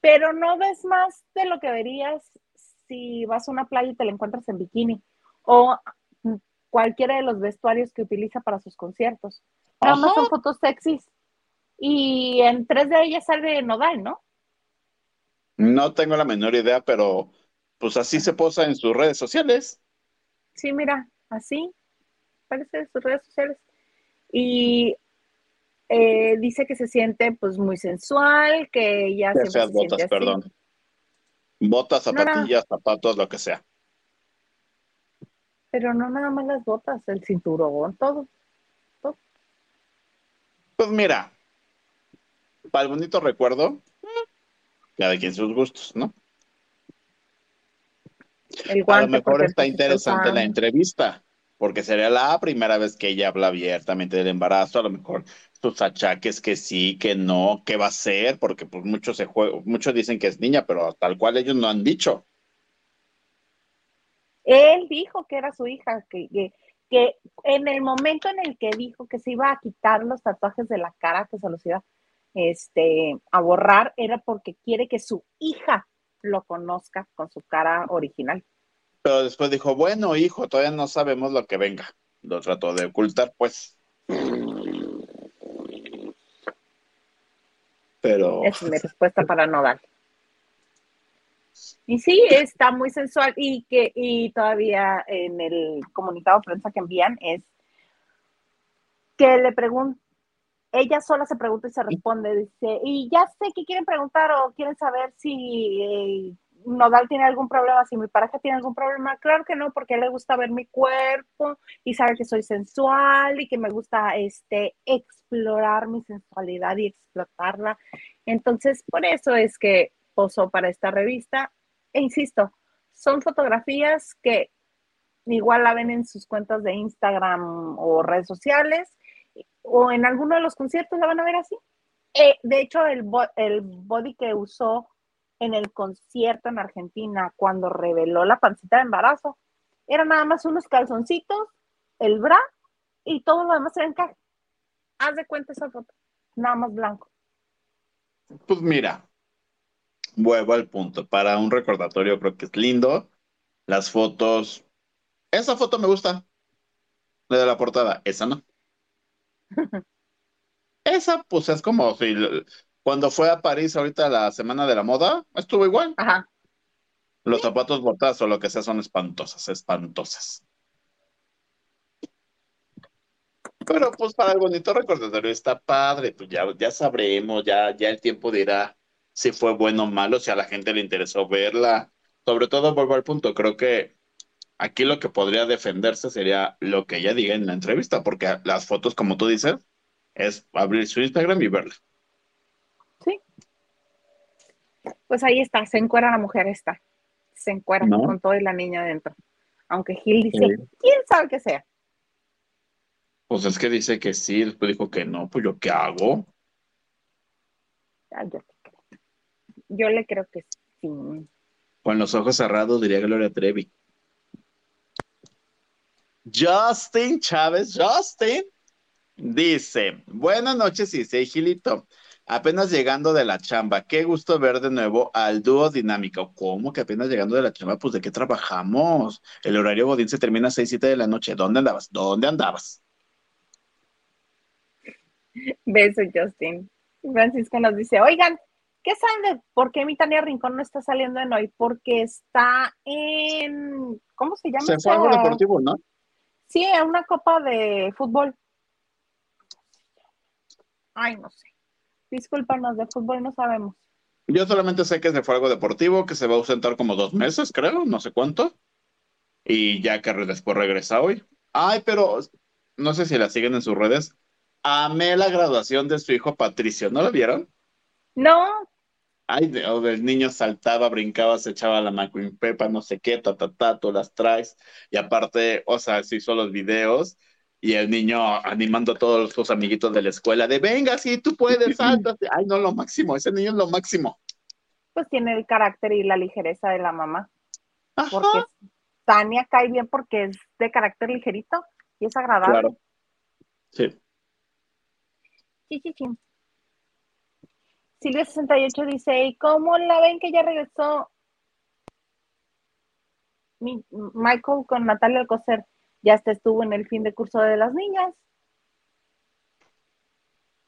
pero no ves más de lo que verías si vas a una playa y te la encuentras en bikini. O cualquiera de los vestuarios que utiliza para sus conciertos. Nada más son fotos sexys. Y en tres de ellas sale Nodal, ¿no?
No tengo la menor idea, pero pues así se posa en sus redes sociales.
Sí, mira, así parece en sus redes sociales. Y eh, dice que se siente pues muy sensual, que ya
se seas botas, perdón. Botas, zapatillas, zapatos, lo que sea.
Pero no nada más las botas, el cinturón, todo. todo.
Pues mira, para el bonito recuerdo, cada quien sus gustos, ¿no? a lo mejor está interesante la entrevista, porque sería la primera vez que ella habla abiertamente del embarazo, a lo mejor sus achaques que sí, que no, qué va a ser, porque pues muchos se muchos dicen que es niña, pero tal cual ellos no han dicho.
Él dijo que era su hija, que, que, que, en el momento en el que dijo que se iba a quitar los tatuajes de la cara, que se los iba este, a borrar, era porque quiere que su hija lo conozca con su cara original.
Pero después dijo, bueno, hijo, todavía no sabemos lo que venga. Lo trató de ocultar, pues. Pero...
Es mi respuesta para no dar. Y sí, está muy sensual y que y todavía en el comunicado de prensa que envían es que le pregunta ella sola se pregunta y se responde, dice, y ya sé que quieren preguntar o quieren saber si eh, Nodal tiene algún problema, si mi pareja tiene algún problema. Claro que no, porque él le gusta ver mi cuerpo y sabe que soy sensual y que me gusta este, explorar mi sensualidad y explotarla. Entonces, por eso es que posó para esta revista. E insisto, son fotografías que igual la ven en sus cuentas de Instagram o redes sociales o en alguno de los conciertos la van a ver así. Eh, de hecho, el body que usó en el concierto en Argentina cuando reveló la pancita de embarazo, era nada más unos calzoncitos, el bra y todo lo demás era encaje. Haz de cuenta esa foto, nada más blanco.
Pues mira, vuelvo al punto. Para un recordatorio creo que es lindo. Las fotos. Esa foto me gusta. La de la portada. Esa no. Esa, pues es como si cuando fue a París ahorita la semana de la moda, estuvo igual.
Ajá.
Los zapatos botados o lo que sea son espantosas, espantosas. Pero pues para el bonito recordatorio está padre, pues ya, ya sabremos, ya, ya el tiempo dirá si fue bueno o malo, si a la gente le interesó verla. Sobre todo, vuelvo al punto, creo que aquí lo que podría defenderse sería lo que ella diga en la entrevista, porque las fotos, como tú dices, es abrir su Instagram y verla.
Sí. Pues ahí está, se encuera la mujer esta. Se encuera con todo y la niña adentro. Aunque Gil dice, ¿quién sabe qué sea?
Pues es que dice que sí, después dijo que no, pues yo qué hago.
yo, yo le creo que sí.
Con los ojos cerrados diría Gloria Trevi. Justin Chávez, Justin, dice, buenas noches, dice Gilito. Apenas llegando de la chamba, qué gusto ver de nuevo al dúo dinámico. ¿Cómo que apenas llegando de la chamba? Pues de qué trabajamos. El horario Godín se termina a 6, 7 de la noche. ¿Dónde andabas? ¿Dónde andabas?
Beso, Justin. Francisco nos dice, oigan, ¿qué saben de por qué mi Tania Rincón no está saliendo en hoy? Porque está en, ¿cómo se llama?
Se fue algo deportivo, ¿no?
Sí, en una copa de fútbol. Ay, no sé. Discúlpanos, de fútbol no sabemos.
Yo solamente sé que se fue algo deportivo, que se va a ausentar como dos meses, creo, no sé cuánto. Y ya que después regresa hoy. Ay, pero no sé si la siguen en sus redes. Amé la graduación de su hijo Patricio, ¿no lo vieron?
No.
Ay, el niño saltaba, brincaba, se echaba la McQueen Pepa, no sé qué, ta, ta, ta, tú las traes. Y aparte, o sea, se hizo los videos y el niño animando a todos sus amiguitos de la escuela de venga, sí, tú puedes, salta. Ay, no, lo máximo, ese niño es lo máximo.
Pues tiene el carácter y la ligereza de la mamá. Porque Tania cae bien porque es de carácter ligerito y es agradable. Claro.
Sí.
Sí, sí, sí. Silvia68 dice, ¿y cómo la ven que ya regresó Michael con Natalia Alcocer? Ya hasta estuvo en el fin de curso de las niñas.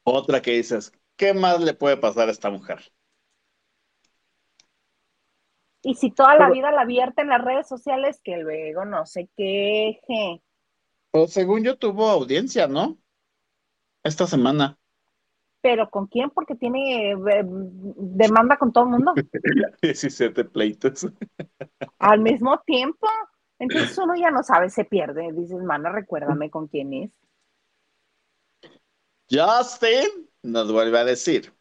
Otra que dices, ¿qué más le puede pasar a esta mujer?
Y si toda la vida la vierte en las redes sociales, que luego no se queje.
Pues según yo tuvo audiencia, ¿no? Esta semana.
¿Pero con quién? Porque tiene eh, demanda con todo el mundo.
17 pleitos.
Al mismo tiempo. Entonces uno ya no sabe, se pierde. Dices, mana, recuérdame con quién es.
Justin nos vuelve a decir,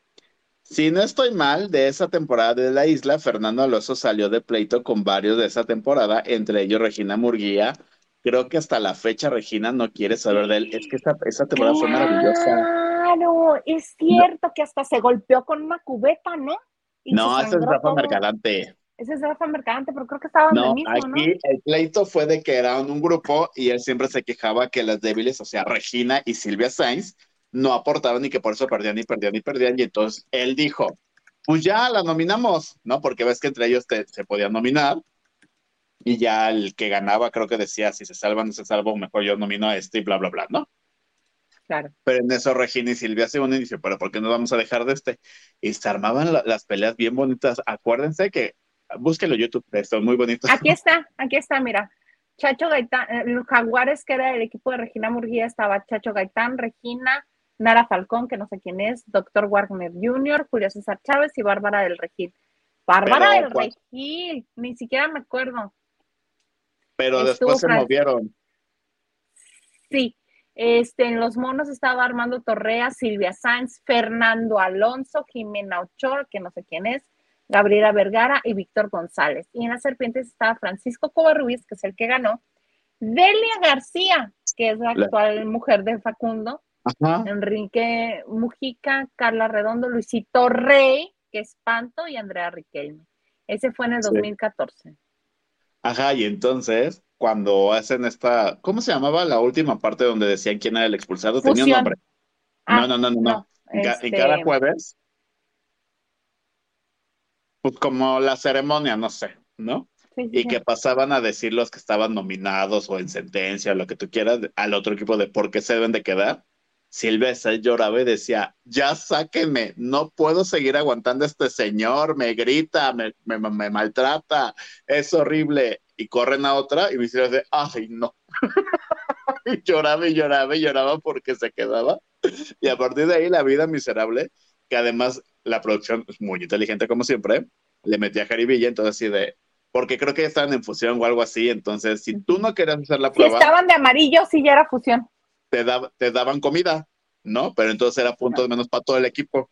si no estoy mal, de esa temporada de la isla, Fernando Alonso salió de pleito con varios de esa temporada, entre ellos Regina Murguía. Creo que hasta la fecha Regina no quiere saber de él. Es que esa, temporada fue maravillosa.
Claro, es cierto que hasta se golpeó con una cubeta, ¿no?
no, ese es Rafa Mercadante.
Ese es Rafa Mercadante, pero creo que estaba
no, el mismo, aquí el pleito fue de que eran un grupo y él siempre se quejaba que las débiles, o sea, Regina y Silvia Sainz, no aportaban y que por eso perdían y perdían y perdían. Y entonces él dijo, pues ya la nominamos, ¿no? Porque ves que entre ellos se podían nominar. Y ya el que ganaba creo que decía, si se salvan, no se salvan, mejor yo nomino a este y bla, bla, bla, ¿no?
Claro.
Pero en eso Regina y Silvia se unen y dicen, pero ¿por qué no vamos a dejar de este? Y se armaban las peleas bien bonitas. Acuérdense que, búsquelo YouTube, son muy bonitos.
Aquí está, aquí está, mira. Chacho Gaitán, eh, los Jaguares, que era el equipo de Regina Murguía, estaba Chacho Gaitán, Regina, Nara Falcón, que no sé quién es, Doctor Wagner Jr., Julio César Chávez y Bárbara del Regil. Bárbara del Regil, ni siquiera me acuerdo.
Pero después se movieron.
Sí, este, en los monos estaba Armando Torrea, Silvia Sáenz, Fernando Alonso, Jimena Ochoa, que no sé quién es, Gabriela Vergara y Víctor González. Y en las serpientes estaba Francisco Covarrubias, que es el que ganó, Delia García, que es la actual mujer de Facundo, Enrique Mujica, Carla Redondo, Luisito Rey, que es Panto, y Andrea Riquelme. Ese fue en el 2014.
Ajá, y entonces, cuando hacen esta, ¿cómo se llamaba la última parte donde decían quién era el expulsado? Tenía un nombre. Ah, no, no, no, no. Este cada jueves, pues como la ceremonia, no sé, ¿no? y que pasaban a decir los que estaban nominados o en sentencia, o lo que tú quieras, al otro equipo de por qué se deben de quedar. Silvia lloraba y decía, ya sáquenme, no puedo seguir aguantando a este señor, me grita, me, me, maltrata, es horrible. Y corren a otra y me dice, ay, no. y lloraba y lloraba y lloraba porque se quedaba. Y a partir de ahí la vida miserable, que además la producción es muy inteligente como siempre, le metía a Jaribilla, entonces así de, porque creo que estaban en fusión o algo así, entonces si tú no querías hacer la prueba...
Si estaban de amarillo, sí ya era fusión
te, te daban comida, ¿no? Pero entonces era punto de menos para todo el equipo.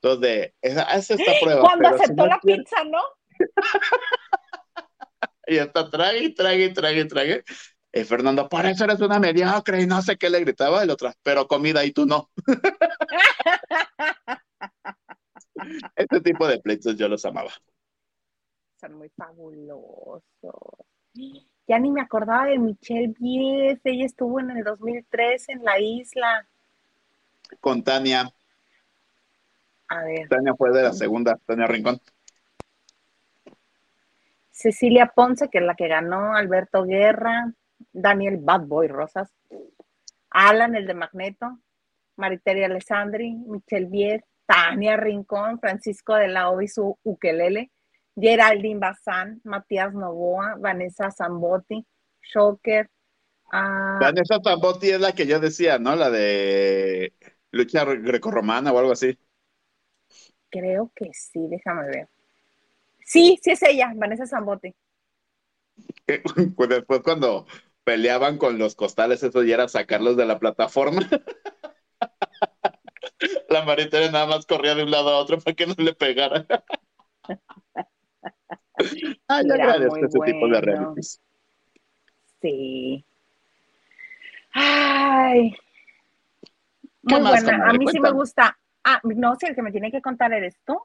Entonces, de, haz esta prueba.
Cuando aceptó la pizza, ¿no?
y hasta trague, trague, trague, trague. Eh, Fernando, por eso eres una mediocre y no sé qué le gritaba el otro, pero comida y tú no. este tipo de pleitos yo los amaba.
Son muy fabulosos ya ni me acordaba de Michelle Bies, ella estuvo en el 2003 en la isla.
Con Tania.
A ver.
Tania fue de la segunda, Tania Rincón.
Cecilia Ponce, que es la que ganó, Alberto Guerra, Daniel Bad Boy Rosas, Alan, el de Magneto, Mariteria Alessandri, Michelle Bies, Tania Rincón, Francisco de la Obi, su ukelele, Geraldine Bazán, Matías Novoa, Vanessa Zambotti, Shocker.
Uh, Vanessa Zambotti es la que yo decía, ¿no? La de lucha grecorromana o algo así.
Creo que sí, déjame ver. Sí, sí es ella, Vanessa Zambotti.
Pues después cuando peleaban con los costales, eso ya era sacarlos de la plataforma. la Maritere nada más corría de un lado a otro para que no le pegara. Ah, yo agradezco ese tipo de realities.
Sí. Ay. Muy buena. A mí sí me gusta. Ah, no sé, el que me tiene que contar eres tú.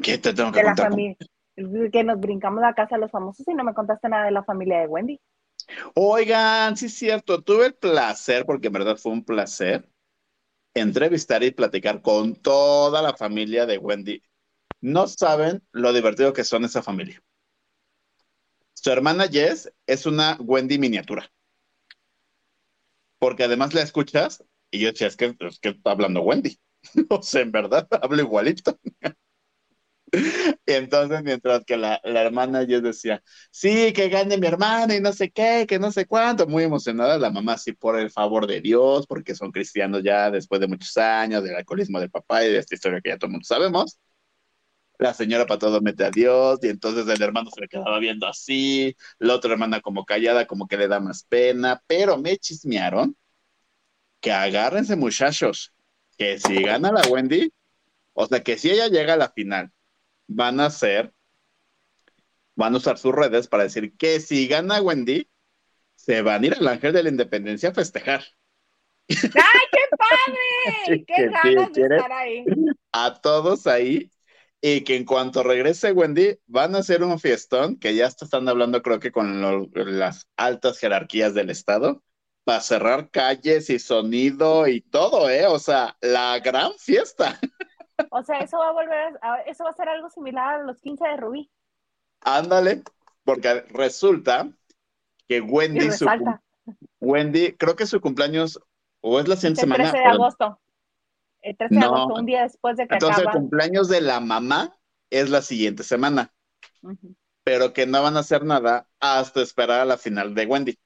¿Qué te tengo que contar?
que nos brincamos a casa de los famosos y no me contaste nada de la familia de Wendy.
Oigan, sí es cierto, tuve el placer, porque en verdad fue un placer, entrevistar y platicar con toda la familia de Wendy. No saben lo divertido que son esa familia. Su hermana Jess es una Wendy miniatura. porque además la escuchas y yo decía, es que, es que está hablando Wendy. o sea, en verdad, hablo igualito. Y entonces, mientras que la, la, hermana yo decía, sí, que gane mi hermana y no sé qué, que no sé cuánto, muy emocionada, la mamá sí por el favor de Dios, porque son cristianos ya después de muchos años, del alcoholismo del papá y de esta historia que ya todo el mundo sabemos. La señora para todo mete a Dios y entonces el hermano se le quedaba viendo así, la otra hermana como callada, como que le da más pena, pero me chismearon que agárrense muchachos, que si gana la Wendy, o sea, que si ella llega a la final van a hacer, van a usar sus redes para decir que si gana Wendy, se van a ir al Ángel de la Independencia a festejar.
¡Ay, qué padre! ¡Qué ganas de estar ahí!
A todos ahí. Y que en cuanto regrese Wendy, van a hacer un fiestón, que ya están hablando creo que con las altas jerarquías del Estado, para cerrar calles y sonido y todo, ¿eh? O sea, la gran fiesta.
O sea, eso va a volver, a, eso va a ser algo similar a los 15 de Rubí.
Ándale, porque resulta que Wendy, su, Wendy, creo que su cumpleaños, o es la siguiente semana.
El 13 de agosto. El 13 de agosto, un día después de que
Entonces, el cumpleaños de la mamá es la siguiente semana. Pero que no van a hacer nada hasta esperar a la final de Wendy.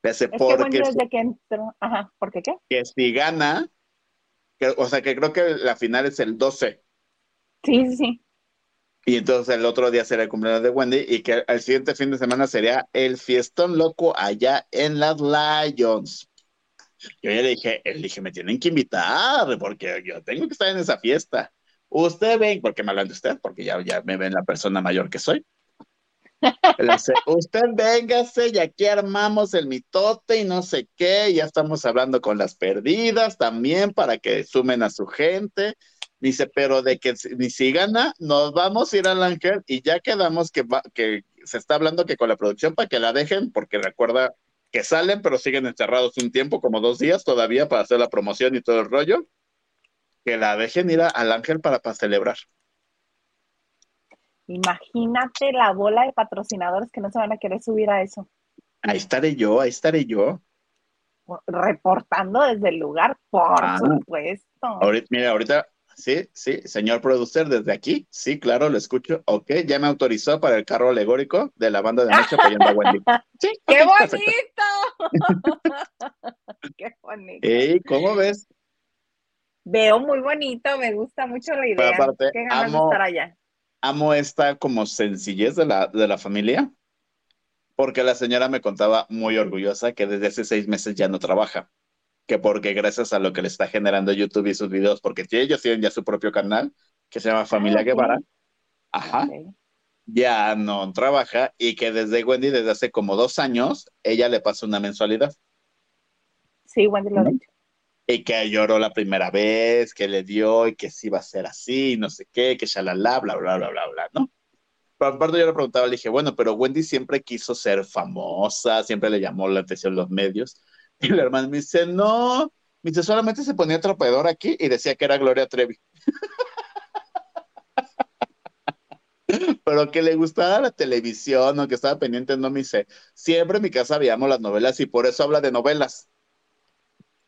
Pese es porque que Wendy desde que entró, ajá, ¿por qué qué?
Que si gana, o sea, que creo que la final es el 12.
Sí, sí, sí.
Y entonces el otro día será el cumpleaños de Wendy y que el siguiente fin de semana sería el fiestón loco allá en las Lions. Yo ya le dije, le dije, me tienen que invitar porque yo tengo que estar en esa fiesta. Usted ven, porque me hablan de usted, porque ya, ya me ven la persona mayor que soy. Usted véngase y aquí armamos el mitote y no sé qué, ya estamos hablando con las perdidas también para que sumen a su gente. Dice, pero de que ni si gana, nos vamos a ir al ángel y ya quedamos que, que se está hablando que con la producción para que la dejen, porque recuerda que salen, pero siguen encerrados un tiempo, como dos días todavía para hacer la promoción y todo el rollo, que la dejen ir al ángel para, para celebrar.
Imagínate la bola de patrocinadores que no se van a querer subir a eso.
Ahí estaré yo, ahí estaré yo.
Reportando desde el lugar, por ah. supuesto.
Ahorita, mira, ahorita, sí, sí, señor producer, desde aquí, sí, claro, lo escucho. Ok, ya me autorizó para el carro alegórico de la banda de noche apoyando a Wendy.
Sí, ¡Qué bonito! ¡Qué bonito!
¿Y ¿Cómo ves?
Veo muy bonito, me gusta mucho la idea.
aparte, Qué ganas de estar allá amo esta como sencillez de la, de la familia, porque la señora me contaba muy orgullosa que desde hace seis meses ya no trabaja, que porque gracias a lo que le está generando YouTube y sus videos, porque ellos tienen ya su propio canal, que se llama Familia ah, Guevara, ajá, ya no trabaja y que desde Wendy, desde hace como dos años, ella le pasa una mensualidad.
Sí, Wendy lo ha dicho
y que lloró la primera vez, que le dio y que sí iba a ser así, no sé qué, que shalala, bla, bla, bla, bla, bla, ¿no? Pero aparte yo le preguntaba, le dije, bueno, pero Wendy siempre quiso ser famosa, siempre le llamó la atención los medios. Y la hermana me dice, no, me dice, solamente se ponía tropeador aquí y decía que era Gloria Trevi. pero que le gustaba la televisión o que estaba pendiente, no me dice, siempre en mi casa veíamos las novelas y por eso habla de novelas.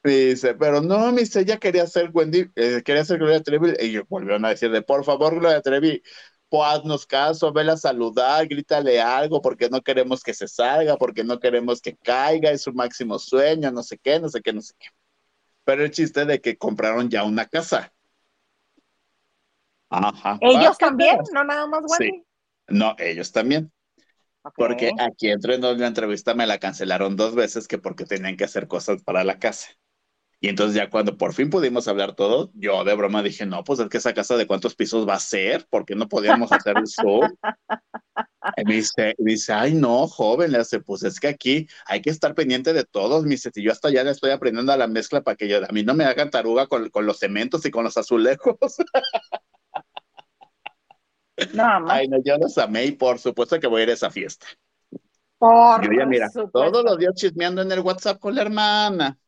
Dice, pero no, me dice, ella quería ser Wendy, eh, quería ser Gloria Trevi. Y volvieron a decirle, por favor, Gloria Trevi, pues haznos caso, vela a saludar, grítale algo, porque no queremos que se salga, porque no queremos que caiga, es su máximo sueño, no sé qué, no sé qué, no sé qué. Pero el chiste de que compraron ya una casa.
Ajá. ¿Ellos también? ¿No nada más Wendy?
No, ellos también. Porque aquí entre nos la entrevista me la cancelaron dos veces que porque tenían que hacer cosas para la casa. Y entonces ya cuando por fin pudimos hablar todo, yo de broma dije, no, pues es que esa casa de cuántos pisos va a ser, porque no podíamos hacer el. Y me dice, dice, ay no, joven, le hace, pues es que aquí hay que estar pendiente de todos, me dice, si yo hasta ya le estoy aprendiendo a la mezcla para que yo, a mí no me hagan taruga con, con los cementos y con los azulejos.
No,
Ay, no, yo los amé y por supuesto que voy a ir a esa fiesta. Por yo ya, mira, todos los días chismeando en el WhatsApp con la hermana.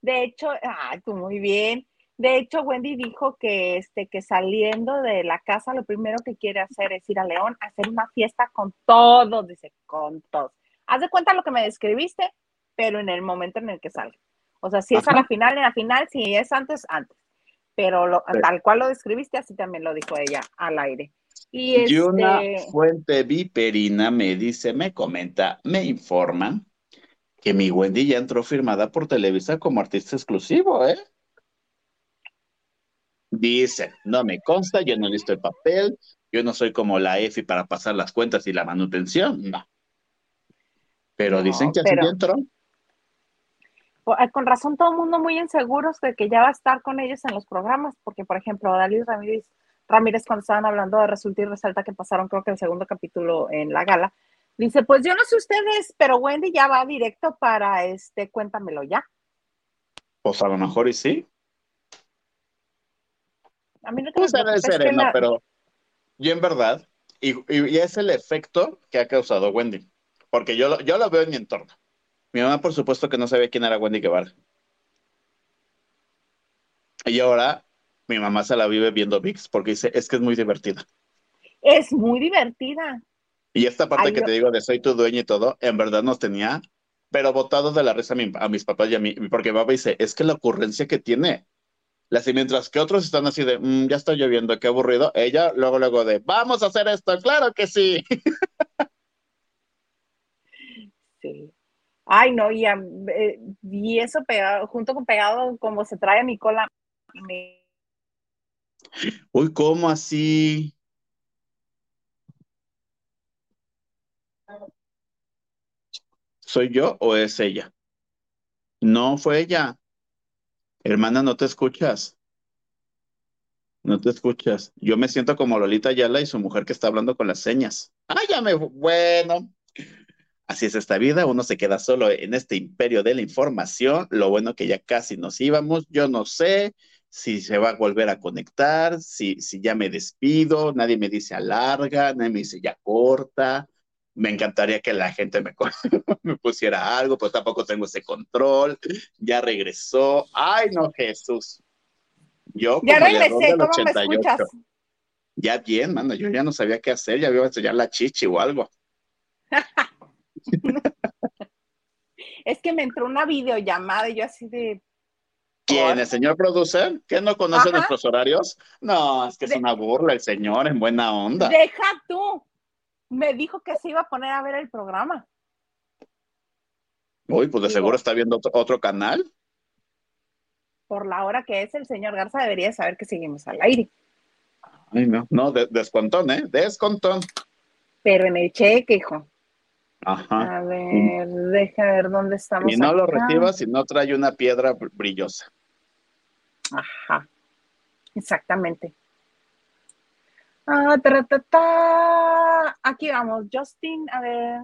De hecho, ay, tú muy bien. De hecho, Wendy dijo que, este, que saliendo de la casa lo primero que quiere hacer es ir a León a hacer una fiesta con todos, dice, con todos. Haz de cuenta lo que me describiste, pero en el momento en el que salga. O sea, si es a la final, en la final, si es antes, antes. Pero tal cual lo describiste, así también lo dijo ella al aire.
Y, una este fuente viperina me dice, me comenta, me informa que mi Wendy ya entró firmada por Televisa como artista exclusivo, ¿eh? Dice, no me consta, yo no he visto el papel, yo no soy como la EFI para pasar las cuentas y la manutención, no. Pero dicen que así ya entró.
Ah, con razón todo el mundo muy inseguros de que ya va a estar con ellos en los programas, porque por ejemplo, Dalí Ramírez Ramírez cuando estaban hablando de Resulta y Resalta que pasaron creo que el segundo capítulo en la gala, dice, pues yo no sé ustedes, pero Wendy ya va directo para este, cuéntamelo ya.
Pues a lo mejor y sí.
A mí no
pues sereno, pero yo en verdad, y, es el efecto que ha causado Wendy, porque yo, yo lo veo en mi entorno. Mi mamá, por supuesto, que no sabía quién era Wendy Guevara. Y ahora mi mamá se la vive viendo VIX porque dice, es que es muy divertida.
Es muy divertida.
Y esta parte que te digo de soy tu dueño y todo, en verdad nos tenía, pero botados de la risa a, mis papás y a mí, porque papá dice, es que la ocurrencia que tiene. Así, mientras que otros están así de, mm, ya está lloviendo, qué aburrido. Ella luego, luego de, vamos a hacer esto, claro que sí.
Sí. Ay, no, y, eh, y eso pegado, junto con pegado, como se trae a mi cola, me
Uy, ¿cómo así? ¿Soy yo o es ella? No fue ella. Hermana, no te escuchas. No te escuchas. Yo me siento como Lolita Ayala y su mujer que está hablando con las señas. Ah, ya me. Bueno. Así es esta vida, uno se queda solo en este imperio de la información. Lo bueno que ya casi nos íbamos. Yo no sé si se va a volver a conectar, si, si ya me despido, nadie me dice alarga, nadie me dice ya corta. Me encantaría que la gente me, me pusiera algo, pero tampoco tengo ese control. Ya regresó. Ay, no, Jesús. Yo
ya regresé, ¿cómo me escuchas?
Ya bien, mano, yo ya no sabía qué hacer, ya iba a enseñar la chichi o algo.
es que me entró una videollamada y yo así de,
¿Quién? ¿El señor producer? ¿Que no conoce nuestros horarios? No, es que es una burla el señor, en buena onda.
Deja tú. Me dijo que se iba a poner a ver el programa.
Uy, pues de seguro está viendo otro, canal.
Por la hora que es, el señor Garza debería saber que seguimos al aire.
Ay, no, no, descontón, ¿eh? Descontón.
Pero en el cheque, hijo.
Ajá.
A ver, deja ver dónde estamos.
Y no lo reciba si no trae una piedra brillosa.
Ajá, exactamente. Ah, Aquí vamos, Justin, a ver.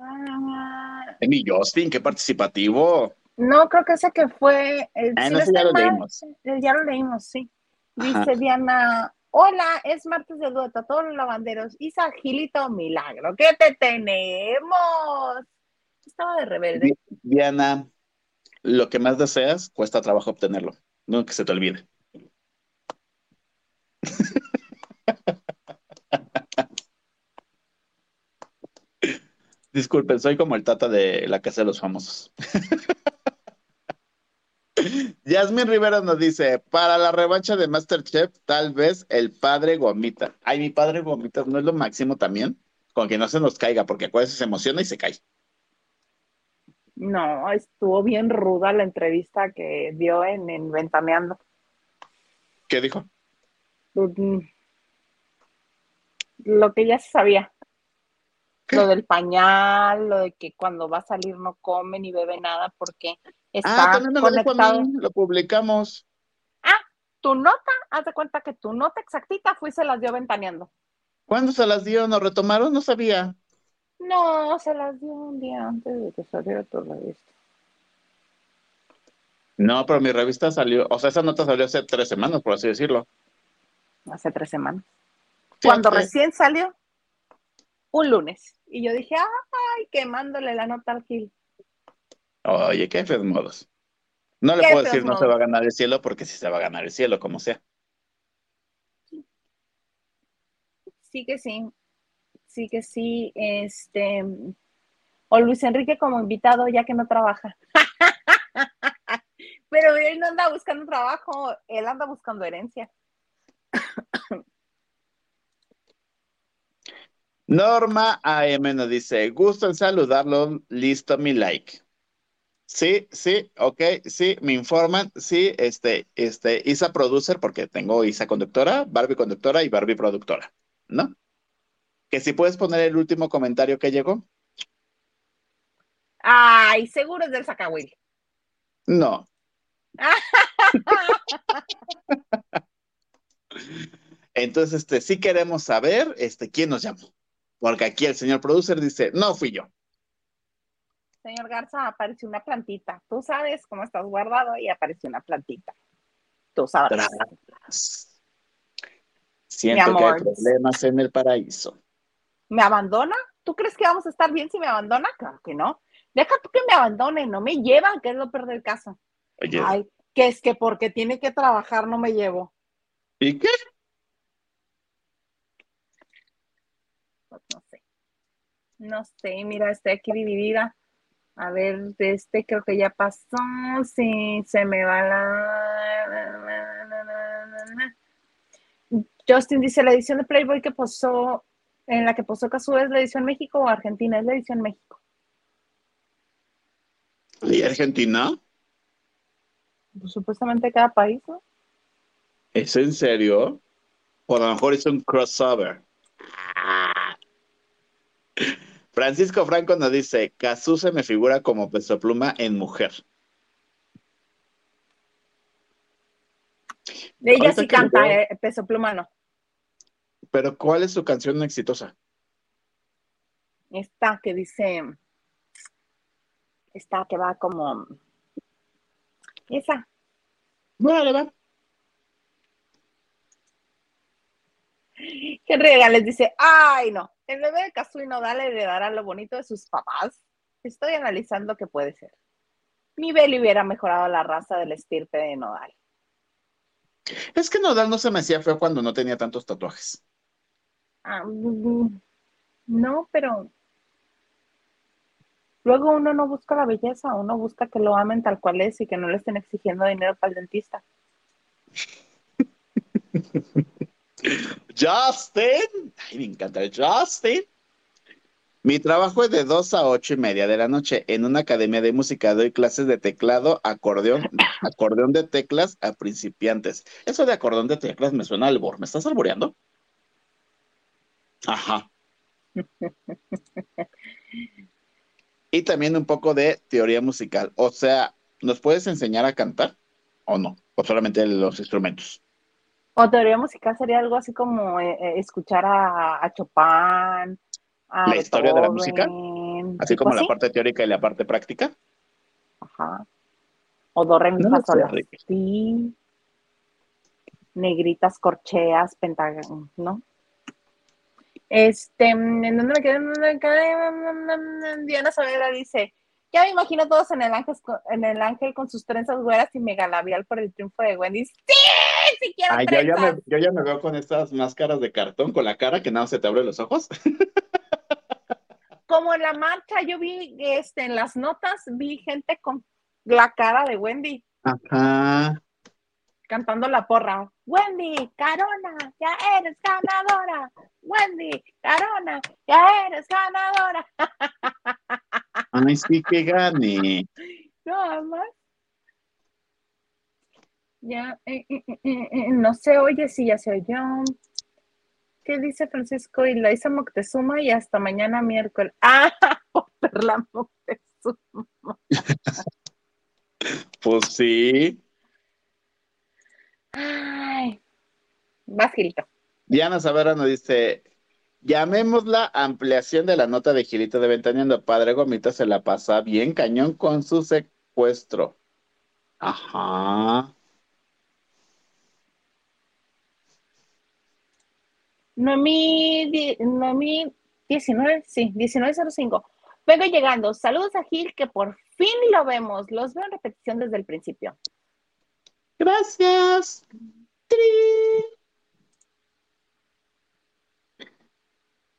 Mi Justin, qué participativo.
No, creo que ese que fue.
El, ah, ya lo leímos.
Ya lo leímos, sí. Dice Diana, hola, es martes de dueto, todos los lavanderos. Isa Gilito Milagro, ¿qué te tenemos? Estaba de rebelde.
Diana, lo que más deseas cuesta trabajo obtenerlo. No que se te olvide. Disculpen, soy como el tata de la casa de los famosos. Yasmin Rivera nos dice, para la revancha de Masterchef, tal vez el padre Gomita. Ay, mi padre Gomita no es lo máximo también, con que no se nos caiga, porque acuérdense, se emociona y se cae.
No, estuvo bien ruda la entrevista que dio en, en Ventaneando.
¿Qué dijo?
Mm, lo que ya se sabía. Lo del pañal, lo de que cuando va a salir no come ni bebe nada porque está ah, también me
conectado. Lo, lo publicamos.
Ah, tu nota, haz de cuenta que tu nota exactita fue y se las dio ventaneando.
¿Cuándo se las dio? ¿Nos retomaron? No sabía.
No, se las dio un día antes de que saliera tu revista.
No, pero mi revista salió, o sea, esa nota salió hace tres semanas, por así decirlo.
Hace tres semanas. Cuando recién salió, un lunes. Y yo dije, ay, quemándole la nota al Gil.
Oye, qué fe modos. No le puedo decir no se va a ganar el cielo porque sí se va a ganar el cielo, como sea.
Sí que sí. Sí que sí. Este. O Luis Enrique como invitado, ya que no trabaja. Pero él no anda buscando trabajo, él anda buscando herencia.
Norma AM nos dice, gusto en saludarlo, listo mi like. Sí, sí, ok, sí, me informan, sí, este, este, Isa producer, porque tengo Isa conductora, Barbie conductora y Barbie productora, ¿no? Que si puedes poner el último comentario que llegó.
Ay, seguro es del Sacahuil.
No. Entonces, este, sí queremos saber, este, quién nos llamó. Porque aquí el señor producer dice, no fui yo.
Señor Garza, apareció una plantita. Tú sabes cómo estás guardado y apareció una plantita. Tú sabes.
Siento que hay problemas en el paraíso.
¿Me abandona? ¿Tú crees que vamos a estar bien si me abandona? Claro que no. Deja tú que me abandone, no me llevan, que es lo peor del caso. Ay, que es que porque tiene que trabajar no me llevo.
¿Y qué?
Pues no sé. No sé, mira, estoy aquí dividida. A ver, de este creo que ya pasó. Sí, se me va la. Justin dice: la edición de Playboy que posó, en la que posó Cazú es la edición México o Argentina, es la edición México.
¿Y Argentina?
Pues, supuestamente cada país, ¿no?
¿Es en serio? O a lo mejor es un crossover. Francisco Franco nos dice, Cazú se me figura como peso pluma en mujer.
Ella sí canta eh, peso pluma, no.
Pero ¿cuál es su canción exitosa?
Esta que dice, esta que va como, esa.
Bueno, va.
Que les dice, ay no, el bebé de Cazú y Nodal heredará lo bonito de sus papás. Estoy analizando qué puede ser. Mi Beli hubiera mejorado la raza del estirpe de Nodal.
Es que Nodal no se me hacía feo cuando no tenía tantos tatuajes.
Ah, no, pero luego uno no busca la belleza, uno busca que lo amen tal cual es y que no le estén exigiendo dinero para el dentista.
Justin, ay, me encanta Justin. Mi trabajo es de 2 a ocho y media de la noche en una academia de música. Doy clases de teclado, acordeón, acordeón de teclas a principiantes. Eso de acordeón de teclas me suena al albor. ¿Me estás alboreando? Ajá. y también un poco de teoría musical. O sea, ¿nos puedes enseñar a cantar o no? O solamente los instrumentos.
O teoría musical sería algo así como eh, eh, escuchar a, Chopin.
A la historia de la música. Así como la parte teórica y la parte práctica.
Ajá. O do, re, mi, fa, Sí. Negritas, corcheas, pentagon, ¿no? Este, ¿en dónde me quedé? Diana Saavedra dice, ya me imagino todos en el ángel, en el ángel con sus trenzas güeras y mega labial por el triunfo de Wendy. ¡Sí! ¡Sí quiero
Ay, yo, ya me, yo ya me veo con estas máscaras de cartón con la cara que nada se te abre los ojos.
Como en la marcha, yo vi este, en las notas, vi gente con la cara de Wendy.
Ajá.
Cantando la porra. Wendy, Carona, ya eres ganadora. Wendy, Carona, ya eres ganadora.
Ay, sí que gane.
No, más. Ya, eh, eh, eh, no se oye, sí, ya se oyó. ¿Qué dice Francisco? Y la hizo Moctezuma y hasta mañana miércoles. ¡Ah! Por la Moctezuma.
pues sí.
Ay. Vas, Gilito.
Diana Savera nos dice, Llamémosla ampliación de la nota de Gilito de Ventaneando. Padre Gomita se la pasa bien cañón con su secuestro. Ajá.
Noemí, Noemí 19, sí, 1905. Vengo llegando. Saludos a Gil, que por fin lo vemos. Los veo en repetición desde el principio.
Gracias.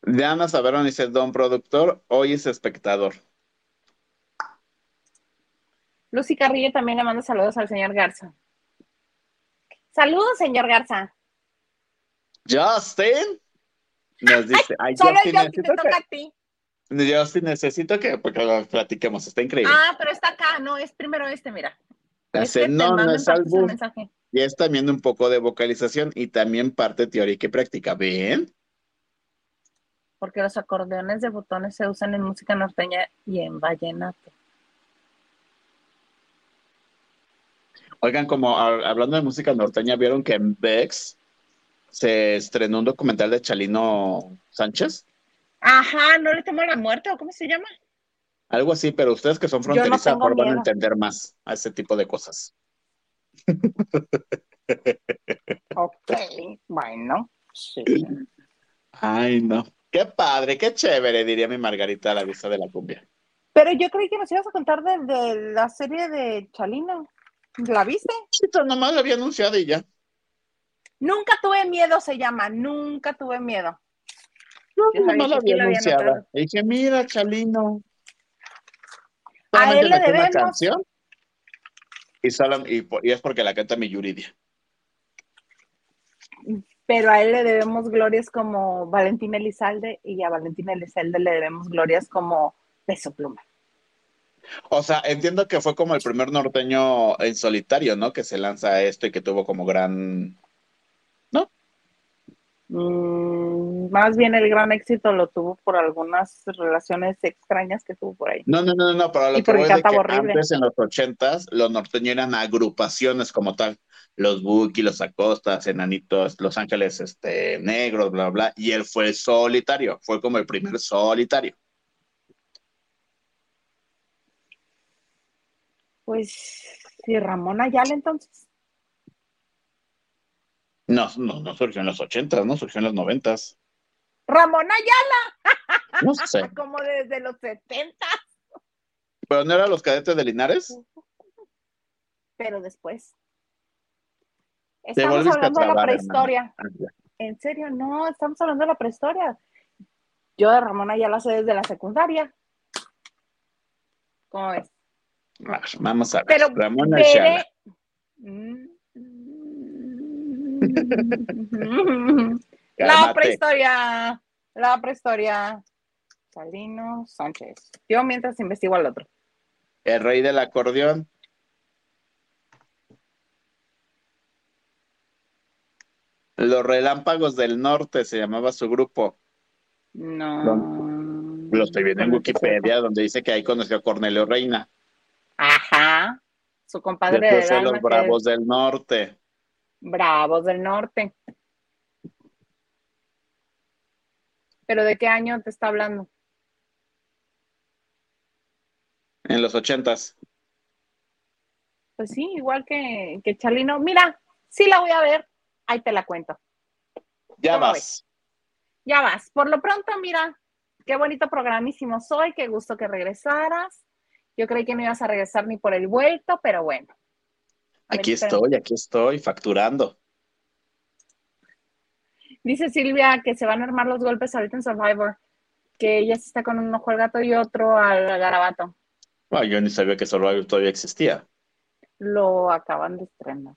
Diana Saberón dice, don productor, hoy es espectador.
Lucy Carrillo también le manda saludos al señor Garza. Saludos, señor Garza.
Justin nos dice, ay,
Solo
Justin,
yo te toca
que,
a ti.
Justin, necesito que, porque lo platiquemos, está increíble.
Ah, pero está acá, no, es primero este, mira.
No, no es
mensaje.
Y es también un poco de vocalización y también parte teórica y práctica. ¿Ven?
Porque los acordeones de botones se usan en música norteña y en vallenato.
Oigan, como ha- hablando de música norteña, ¿vieron que en VEX se estrenó un documental de Chalino Sánchez?
Ajá, ¿no le temo la muerte o cómo se llama?
Algo así, pero ustedes que son
no
fronterizas mejor van a entender más a ese tipo de cosas.
Ok, bueno, sí.
Ay, no. Qué padre, qué chévere, diría mi Margarita a la vista de la cumbia.
Pero yo creí que nos ibas a contar de, de la serie de Chalino. ¿La viste?
Sí, pero nomás lo había anunciado y ya.
Nunca tuve miedo, se llama. Nunca tuve miedo.
No,
Yo
nomás
sí
había anunciado. Y dije, mira, Chalino.
A él le
una
debemos.
canción y, solo- y es porque la canta mi Yuridia.
Pero a él le debemos glorias como Valentina Elizalde y a Valentina Elizalde le debemos glorias como Peso Pluma.
O sea, entiendo que fue como el primer norteño en solitario, ¿no? Que se lanza a esto y que tuvo como gran.
Mm, más bien el gran éxito lo tuvo por algunas relaciones extrañas que tuvo por ahí.
No, no, no, no, pero lo
Y
que voy de que
horrible.
antes en los ochentas los norteños eran agrupaciones como tal. Los Buki, los Acostas, Enanitos, Los Ángeles este, Negros, bla, bla, y él fue solitario, fue como el primer solitario.
Pues sí, Ramón Ayala entonces.
No, no, no surgió en los ochentas, no surgió en los noventas.
Ramón Ayala,
No sé.
como desde los 70,
¿Pero no eran los cadetes de Linares?
pero después. Estamos hablando de la prehistoria.
Ah.
En serio, no, estamos hablando de la prehistoria. Yo de Ramón Ayala sé desde la secundaria. ¿Cómo ves?
Vamos a ver.
Pero
Ramón Ayala.
La prehistoria. La prehistoria. Salino Sánchez. Yo mientras investigo al otro.
El rey del acordeón. Los Relámpagos del Norte se llamaba su grupo.
No.
Lo estoy viendo en Wikipedia, donde dice que ahí conoció a Cornelio Reina.
Ajá. Su compadre
Después
del
de los
que
Bravos del Norte.
Bravos del Norte. ¿Pero de qué año te está hablando?
En los ochentas.
Pues sí, igual que, que Chalino. Mira, sí la voy a ver. Ahí te la cuento.
Ya
¿Cómo
vas.
Ya vas. Por lo pronto, mira, qué bonito programísimo soy. Qué gusto que regresaras. Yo creí que no ibas a regresar ni por el vuelto, pero bueno.
Aquí estoy, aquí estoy, facturando.
Dice Silvia que se van a armar los golpes ahorita en Survivor. Que ella sí está con un ojo al gato y otro al garabato.
Ay, yo ni sabía que Survivor todavía existía.
Lo acaban de estrenar.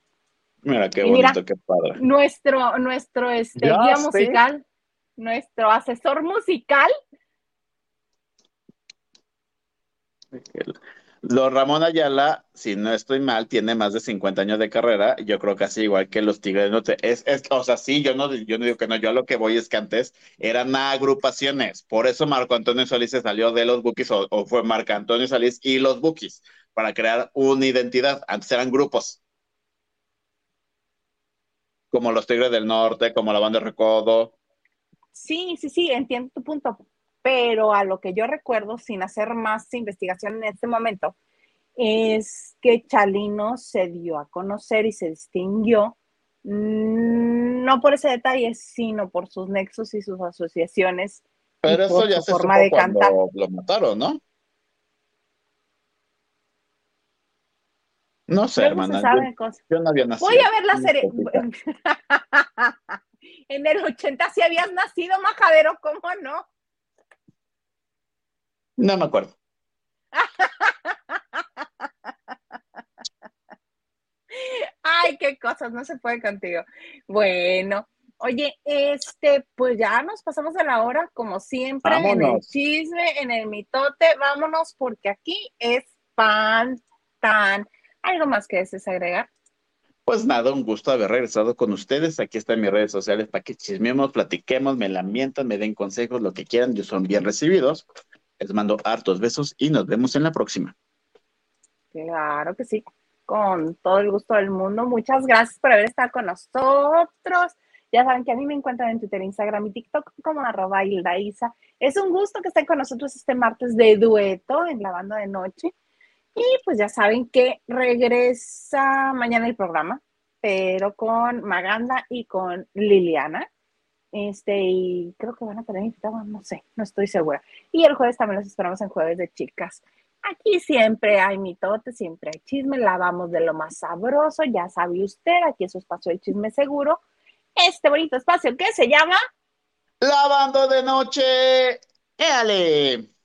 Mira qué
mira,
bonito, qué padre.
Nuestro, nuestro este,
Ya
guía
sé.
musical, nuestro asesor musical,
Los Ramón Ayala, si no estoy mal, tiene más de 50 años de carrera. Yo creo casi igual que los Tigres del Norte. Es, es, o sea, sí, yo no, yo no digo que no. Yo lo que voy es que antes eran agrupaciones. Por eso Marco Antonio Solís se salió de los Bookies o, fue Marco Antonio Solís y los Bookies para crear una identidad. Antes eran grupos. Como los Tigres del Norte, como la Banda Recodo.
sí, sí, sí, entiendo tu punto, pero a lo que yo recuerdo, sin hacer más investigación en este momento, es que Chalino se dio a conocer y se distinguió, mm, no por ese detalle, sino por sus nexos y sus asociaciones.
Pero
y
eso
por
ya
su
se
forma
supo
de
cuando
cantar.
lo mataron, ¿no? No sé,
Luego
hermana. Yo, yo no había nacido.
Voy a ver la serie. en el 80 si habías nacido, majadero, ¿cómo no?
No me acuerdo.
qué cosas, no se puede contigo. Bueno, oye, este, pues ya nos pasamos a la hora, como siempre, en el chisme, en el mitote, vámonos, porque aquí es pan, tan. ¿Algo más que desees agregar?
Pues nada, un gusto haber regresado con ustedes. Aquí están mis redes sociales para que chismemos, platiquemos, me lamentan, me den consejos, lo que quieran, yo son bien recibidos. Les mando hartos besos y nos vemos en la próxima.
Claro que sí, con todo el gusto del mundo. Muchas gracias por haber estado con nosotros. Ya saben que a mí me encuentran en Twitter, Instagram y TikTok como arroba Isa. Es un gusto que estén con nosotros este martes de dueto en la banda de noche. Y pues ya saben que regresa mañana el programa, pero con Maganda y con Liliana. Este, y creo que van a tener invitados, no sé, no estoy segura. Y el jueves también los esperamos en jueves de chicas. Aquí siempre hay mitote, siempre hay chisme, lavamos de lo más sabroso, ya sabe usted, aquí es su espacio de chisme seguro. Este bonito espacio que se llama
Lavando de noche. ¡Éale!